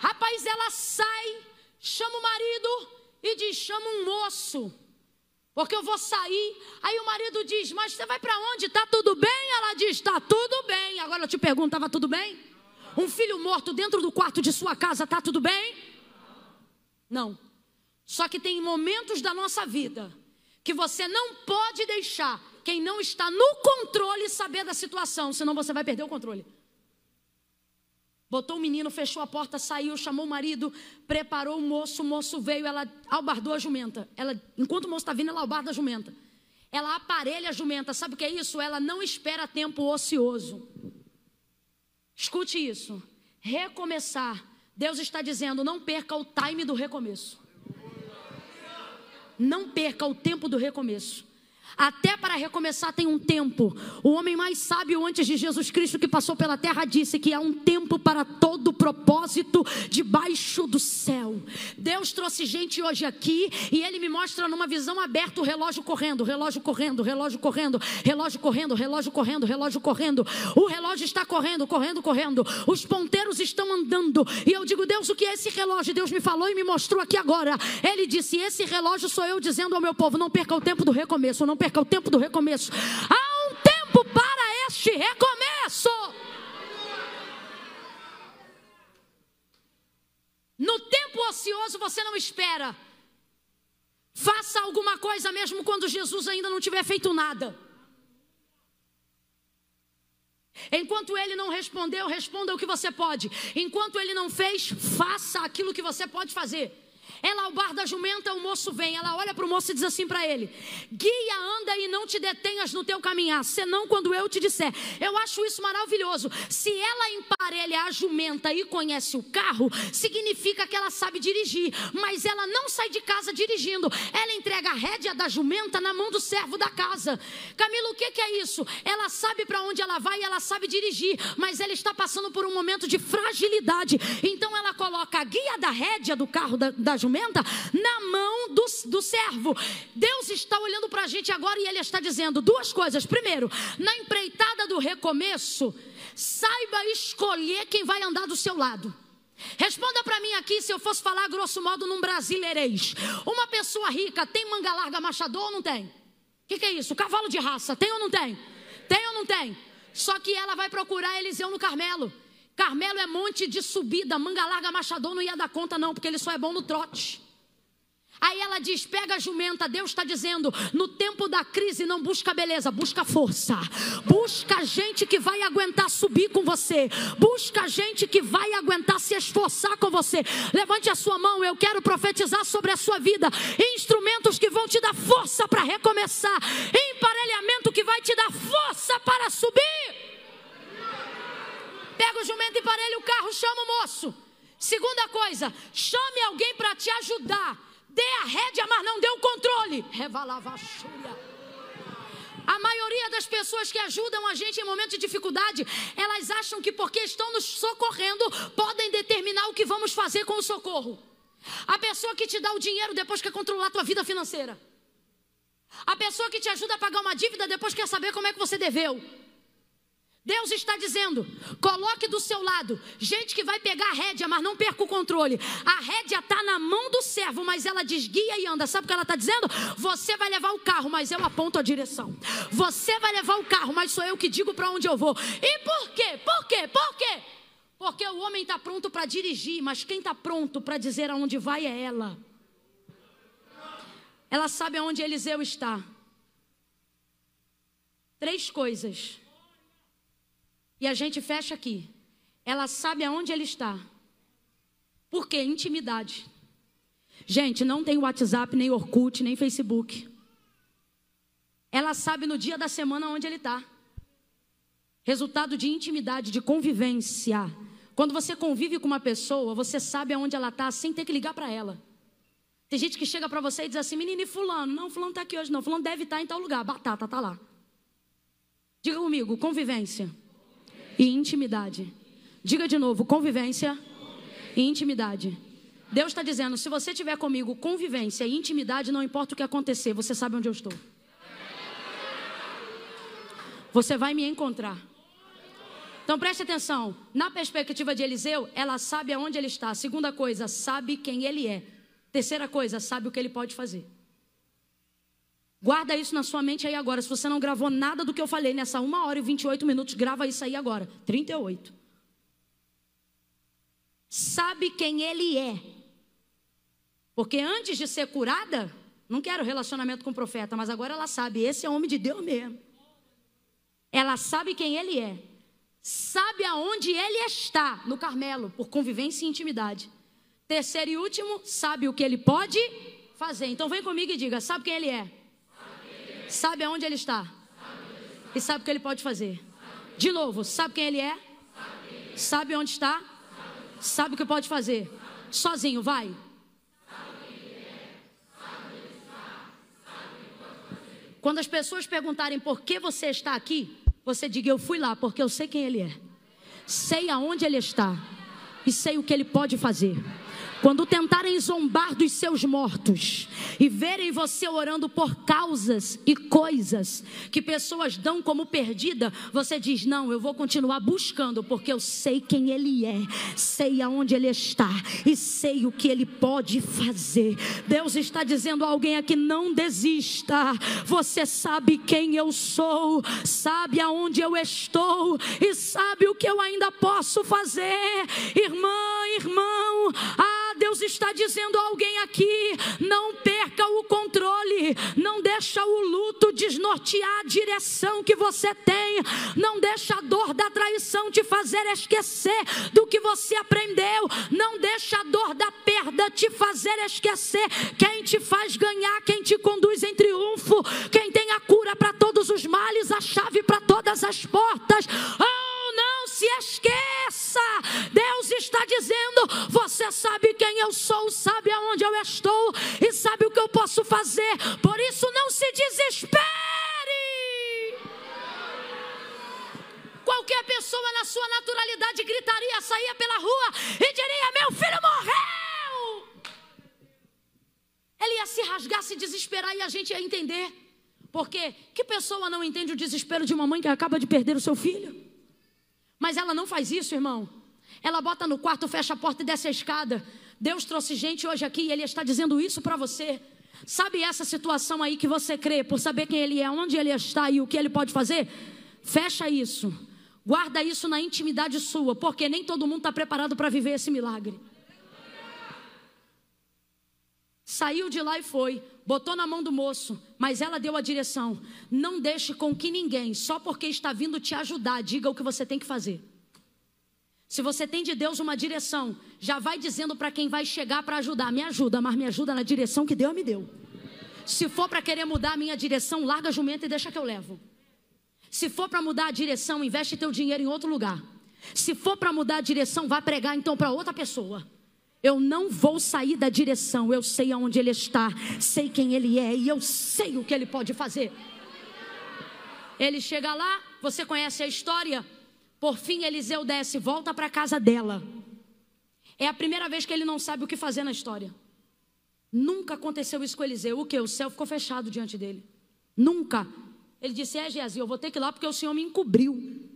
Rapaz, ela sai, chama o marido e diz: chama um moço, porque eu vou sair. Aí o marido diz: Mas você vai para onde? Tá tudo bem? Ela diz: Tá tudo bem. Agora eu te pergunto: estava tudo bem? Um filho morto dentro do quarto de sua casa, tá tudo bem? Não. Só que tem momentos da nossa vida que você não pode deixar quem não está no controle saber da situação, senão você vai perder o controle. Botou o menino, fechou a porta, saiu, chamou o marido, preparou o moço, o moço veio, ela albardou a jumenta. Ela, enquanto o moço está vindo, ela albarda a jumenta. Ela aparelha a jumenta. Sabe o que é isso? Ela não espera tempo ocioso. Escute isso. Recomeçar. Deus está dizendo: não perca o time do recomeço. Não perca o tempo do recomeço. Até para recomeçar tem um tempo. O homem mais sábio antes de Jesus Cristo que passou pela terra disse que há um tempo para todo propósito debaixo do céu. Deus trouxe gente hoje aqui e ele me mostra numa visão aberta o relógio correndo, relógio correndo, relógio correndo, relógio correndo, relógio correndo, relógio correndo. O relógio está correndo, correndo, correndo. Os ponteiros estão andando. E eu digo, Deus, o que é esse relógio? Deus me falou e me mostrou aqui agora. Ele disse: Esse relógio sou eu dizendo ao meu povo: não perca o tempo do recomeço, não perca perca o tempo do recomeço. Há um tempo para este recomeço. No tempo ocioso você não espera. Faça alguma coisa mesmo quando Jesus ainda não tiver feito nada. Enquanto ele não respondeu, responda o que você pode. Enquanto ele não fez, faça aquilo que você pode fazer. Ela ao bar da jumenta, o moço vem, ela olha para o moço e diz assim para ele: Guia, anda e não te detenhas no teu caminhar, senão quando eu te disser. Eu acho isso maravilhoso. Se ela emparelha a jumenta e conhece o carro, significa que ela sabe dirigir, mas ela não sai de casa dirigindo. Ela entrega a rédea da jumenta na mão do servo da casa. Camilo, o que, que é isso? Ela sabe para onde ela vai, ela sabe dirigir, mas ela está passando por um momento de fragilidade. Então ela coloca a guia da rédea do carro da, da jumenta jumenta na mão do, do servo. Deus está olhando para a gente agora e Ele está dizendo duas coisas. Primeiro, na empreitada do recomeço, saiba escolher quem vai andar do seu lado. Responda para mim aqui se eu fosse falar grosso modo num brasileirês. Uma pessoa rica tem manga larga machador ou não tem? O que, que, é isso? Cavalo de raça, tem ou não tem? Tem ou não tem? Só que ela vai procurar Eliseu no Carmelo. Carmelo é monte de subida, manga larga, machador não ia dar conta, não, porque ele só é bom no trote. Aí ela diz: pega a jumenta. Deus está dizendo: no tempo da crise, não busca beleza, busca força. Busca gente que vai aguentar subir com você. Busca gente que vai aguentar se esforçar com você. Levante a sua mão, eu quero profetizar sobre a sua vida. Instrumentos que vão te dar força para recomeçar. Emparelhamento que vai te dar força para subir. Pega o jumento e parelha o carro, chama o moço. Segunda coisa, chame alguém para te ajudar. Dê a rédea, mas não dê o controle. A maioria das pessoas que ajudam a gente em momentos de dificuldade, elas acham que porque estão nos socorrendo, podem determinar o que vamos fazer com o socorro. A pessoa que te dá o dinheiro depois quer controlar a tua vida financeira. A pessoa que te ajuda a pagar uma dívida depois quer saber como é que você deveu. Deus está dizendo: coloque do seu lado gente que vai pegar a rédea, mas não perca o controle. A rédea está na mão do servo, mas ela desguia e anda. Sabe o que ela está dizendo? Você vai levar o carro, mas eu aponto a direção. Você vai levar o carro, mas sou eu que digo para onde eu vou. E por quê? Por quê? Por quê? Porque o homem está pronto para dirigir, mas quem está pronto para dizer aonde vai é ela. Ela sabe aonde Eliseu está. Três coisas e a gente fecha aqui. Ela sabe aonde ele está. Por quê? Intimidade. Gente, não tem WhatsApp, nem Orkut, nem Facebook. Ela sabe no dia da semana onde ele está. Resultado de intimidade, de convivência. Quando você convive com uma pessoa, você sabe aonde ela está sem ter que ligar para ela. Tem gente que chega para você e diz assim: menino, e fulano? Não, fulano está aqui hoje, não. Fulano deve estar tá em tal lugar. Batata está lá. Diga comigo: convivência e intimidade. Diga de novo: convivência e intimidade. Deus está dizendo: se você tiver comigo convivência e intimidade, não importa o que acontecer, você sabe onde eu estou. Você vai me encontrar. Então preste atenção. Na perspectiva de Eliseu, ela sabe aonde ele está. Segunda coisa, sabe quem ele é. Terceira coisa, sabe o que ele pode fazer. Guarda isso na sua mente aí agora. Se você não gravou nada do que eu falei nessa uma hora e 28 minutos, grava isso aí agora. 38. Sabe quem ele é. Porque antes de ser curada, não quero relacionamento com o profeta, mas agora ela sabe, esse é homem de Deus mesmo. Ela sabe quem ele é. Sabe aonde ele está, no Carmelo, por convivência e intimidade. Terceiro e último, sabe o que ele pode fazer. Então vem comigo e diga: sabe quem ele é? Sabe aonde ele está? E sabe o que ele pode fazer? De novo, sabe quem ele é? Sabe onde está? Sabe o que pode fazer? Sozinho, vai. Quando as pessoas perguntarem por que você está aqui, você diga: Eu fui lá porque eu sei quem ele é, sei aonde ele está e sei o que ele pode fazer. Quando tentarem zombar dos seus mortos e verem você orando por causas e coisas que pessoas dão como perdida, você diz: Não, eu vou continuar buscando, porque eu sei quem Ele é, sei aonde Ele está e sei o que Ele pode fazer. Deus está dizendo a alguém aqui: Não desista, você sabe quem eu sou, sabe aonde eu estou e sabe o que eu ainda posso fazer, irmã, irmão. Ah, Deus está dizendo a alguém aqui: não perca o controle, não deixa o luto desnortear a direção que você tem, não deixa a dor da traição te fazer esquecer do que você aprendeu, não deixa a dor da perda te fazer esquecer quem te faz ganhar, quem te conduz em triunfo, quem tem a cura para todos os males, a chave para todas as portas. Oh, não se esqueça! Deus está dizendo: você sabe quem eu sou, sabe aonde eu estou e sabe o que eu posso fazer. Por isso, não se desespere. Qualquer pessoa na sua naturalidade gritaria, saía pela rua e diria: Meu filho morreu. Ele ia se rasgar, se desesperar e a gente ia entender. Porque que pessoa não entende o desespero de uma mãe que acaba de perder o seu filho? Mas ela não faz isso, irmão. Ela bota no quarto, fecha a porta e desce a escada. Deus trouxe gente hoje aqui e Ele está dizendo isso para você. Sabe essa situação aí que você crê, por saber quem Ele é, onde Ele está e o que Ele pode fazer? Fecha isso. Guarda isso na intimidade sua, porque nem todo mundo está preparado para viver esse milagre. Saiu de lá e foi, botou na mão do moço, mas ela deu a direção. Não deixe com que ninguém, só porque está vindo te ajudar, diga o que você tem que fazer. Se você tem de Deus uma direção, já vai dizendo para quem vai chegar para ajudar: me ajuda, mas me ajuda na direção que Deus me deu. Se for para querer mudar a minha direção, larga a jumenta e deixa que eu levo. Se for para mudar a direção, investe teu dinheiro em outro lugar. Se for para mudar a direção, vá pregar então para outra pessoa. Eu não vou sair da direção, eu sei aonde ele está, sei quem ele é e eu sei o que ele pode fazer. Ele chega lá, você conhece a história. Por fim, Eliseu desce, volta para a casa dela. É a primeira vez que ele não sabe o que fazer na história. Nunca aconteceu isso com Eliseu. O que? O céu ficou fechado diante dele. Nunca. Ele disse: É, Geazi, eu vou ter que ir lá porque o Senhor me encobriu.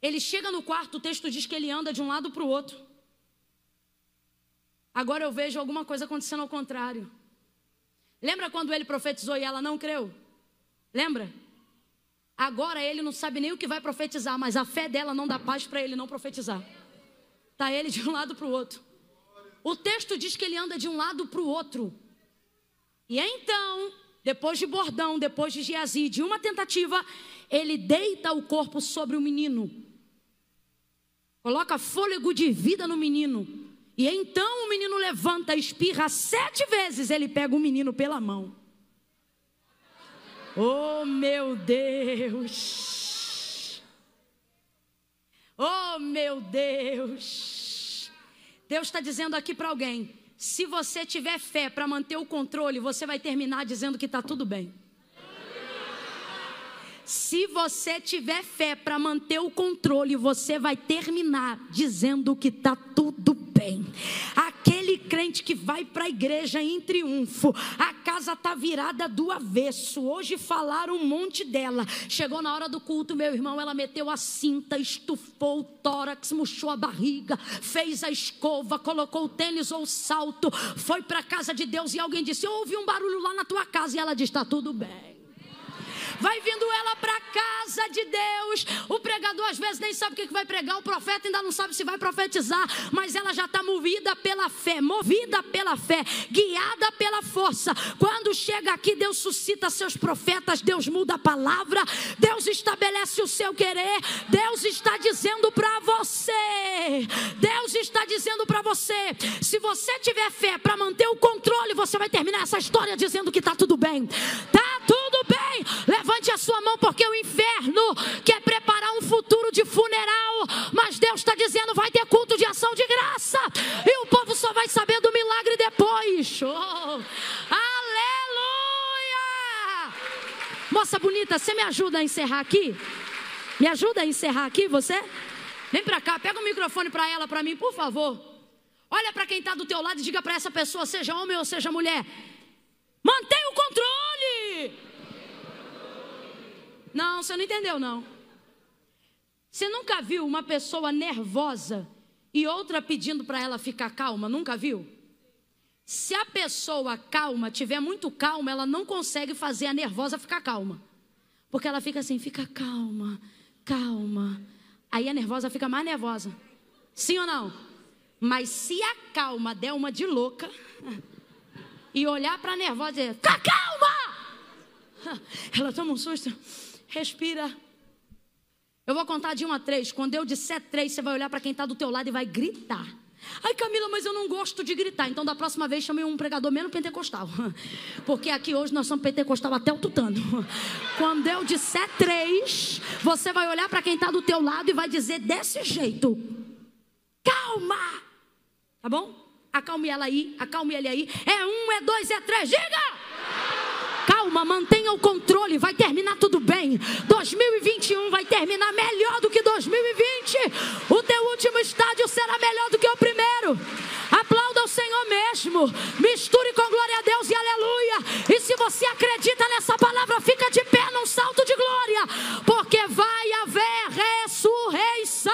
Ele chega no quarto, o texto diz que ele anda de um lado para o outro. Agora eu vejo alguma coisa acontecendo ao contrário. Lembra quando ele profetizou e ela não creu? Lembra? Agora ele não sabe nem o que vai profetizar, mas a fé dela não dá paz para ele não profetizar. Tá ele de um [laughs] lado para o outro. O texto diz que ele anda de um lado para o outro. E então, depois de bordão, depois de Geazi, de uma tentativa, ele deita o corpo sobre o menino. Coloca fôlego de vida no menino. E então o menino levanta, espirra sete vezes, ele pega o menino pela mão. Oh meu Deus! Oh meu Deus! Deus está dizendo aqui para alguém: se você tiver fé para manter o controle, você vai terminar dizendo que está tudo bem. Se você tiver fé para manter o controle, você vai terminar dizendo que está tudo bem. Aquele crente que vai para a igreja em triunfo, a casa está virada do avesso. Hoje falaram um monte dela. Chegou na hora do culto, meu irmão, ela meteu a cinta, estufou o tórax, murchou a barriga, fez a escova, colocou o tênis ou o salto, foi para a casa de Deus e alguém disse: Ouvi um barulho lá na tua casa. E ela disse: Está tudo bem vai vindo ela para a casa de Deus. O pregador às vezes nem sabe o que vai pregar, o profeta ainda não sabe se vai profetizar, mas ela já está movida pela fé, movida pela fé, guiada pela força. Quando chega aqui, Deus suscita seus profetas, Deus muda a palavra, Deus estabelece o seu querer, Deus está dizendo para você, Deus está dizendo para você, se você tiver fé para manter o controle, você vai terminar essa história dizendo que está tudo bem. Tá tudo. Levante a sua mão, porque o inferno quer preparar um futuro de funeral. Mas Deus está dizendo: vai ter culto de ação de graça. E o povo só vai saber do milagre depois. Oh, aleluia! Moça bonita, você me ajuda a encerrar aqui? Me ajuda a encerrar aqui, você? Vem para cá, pega o microfone para ela, para mim, por favor. Olha para quem está do teu lado e diga para essa pessoa, seja homem ou seja mulher, mantenha o controle. Não, você não entendeu, não. Você nunca viu uma pessoa nervosa e outra pedindo para ela ficar calma? Nunca viu? Se a pessoa calma tiver muito calma, ela não consegue fazer a nervosa ficar calma. Porque ela fica assim, fica calma, calma. Aí a nervosa fica mais nervosa. Sim ou não? Mas se a calma der uma de louca [laughs] e olhar para a nervosa e dizer: Fica calma! [laughs] Ela toma um susto, respira. Eu vou contar de um a três. Quando eu disser três, você vai olhar para quem está do teu lado e vai gritar. Ai, Camila, mas eu não gosto de gritar. Então, da próxima vez, chame um pregador menos pentecostal. [laughs] Porque aqui hoje nós somos pentecostal até o tutano. [laughs] Quando eu disser três, você vai olhar para quem está do teu lado e vai dizer desse jeito: Calma! Tá bom? Acalme ela aí, acalme ele aí. É um, é dois, é três, diga! Calma, mantenha o controle, vai terminar tudo bem. 2021 vai terminar melhor do que 2020. O teu último estádio será melhor do que o primeiro. Aplauda o Senhor mesmo. Misture com glória a Deus e aleluia. E se você acredita nessa palavra, fica de pé num salto de glória, porque vai haver ressurreição.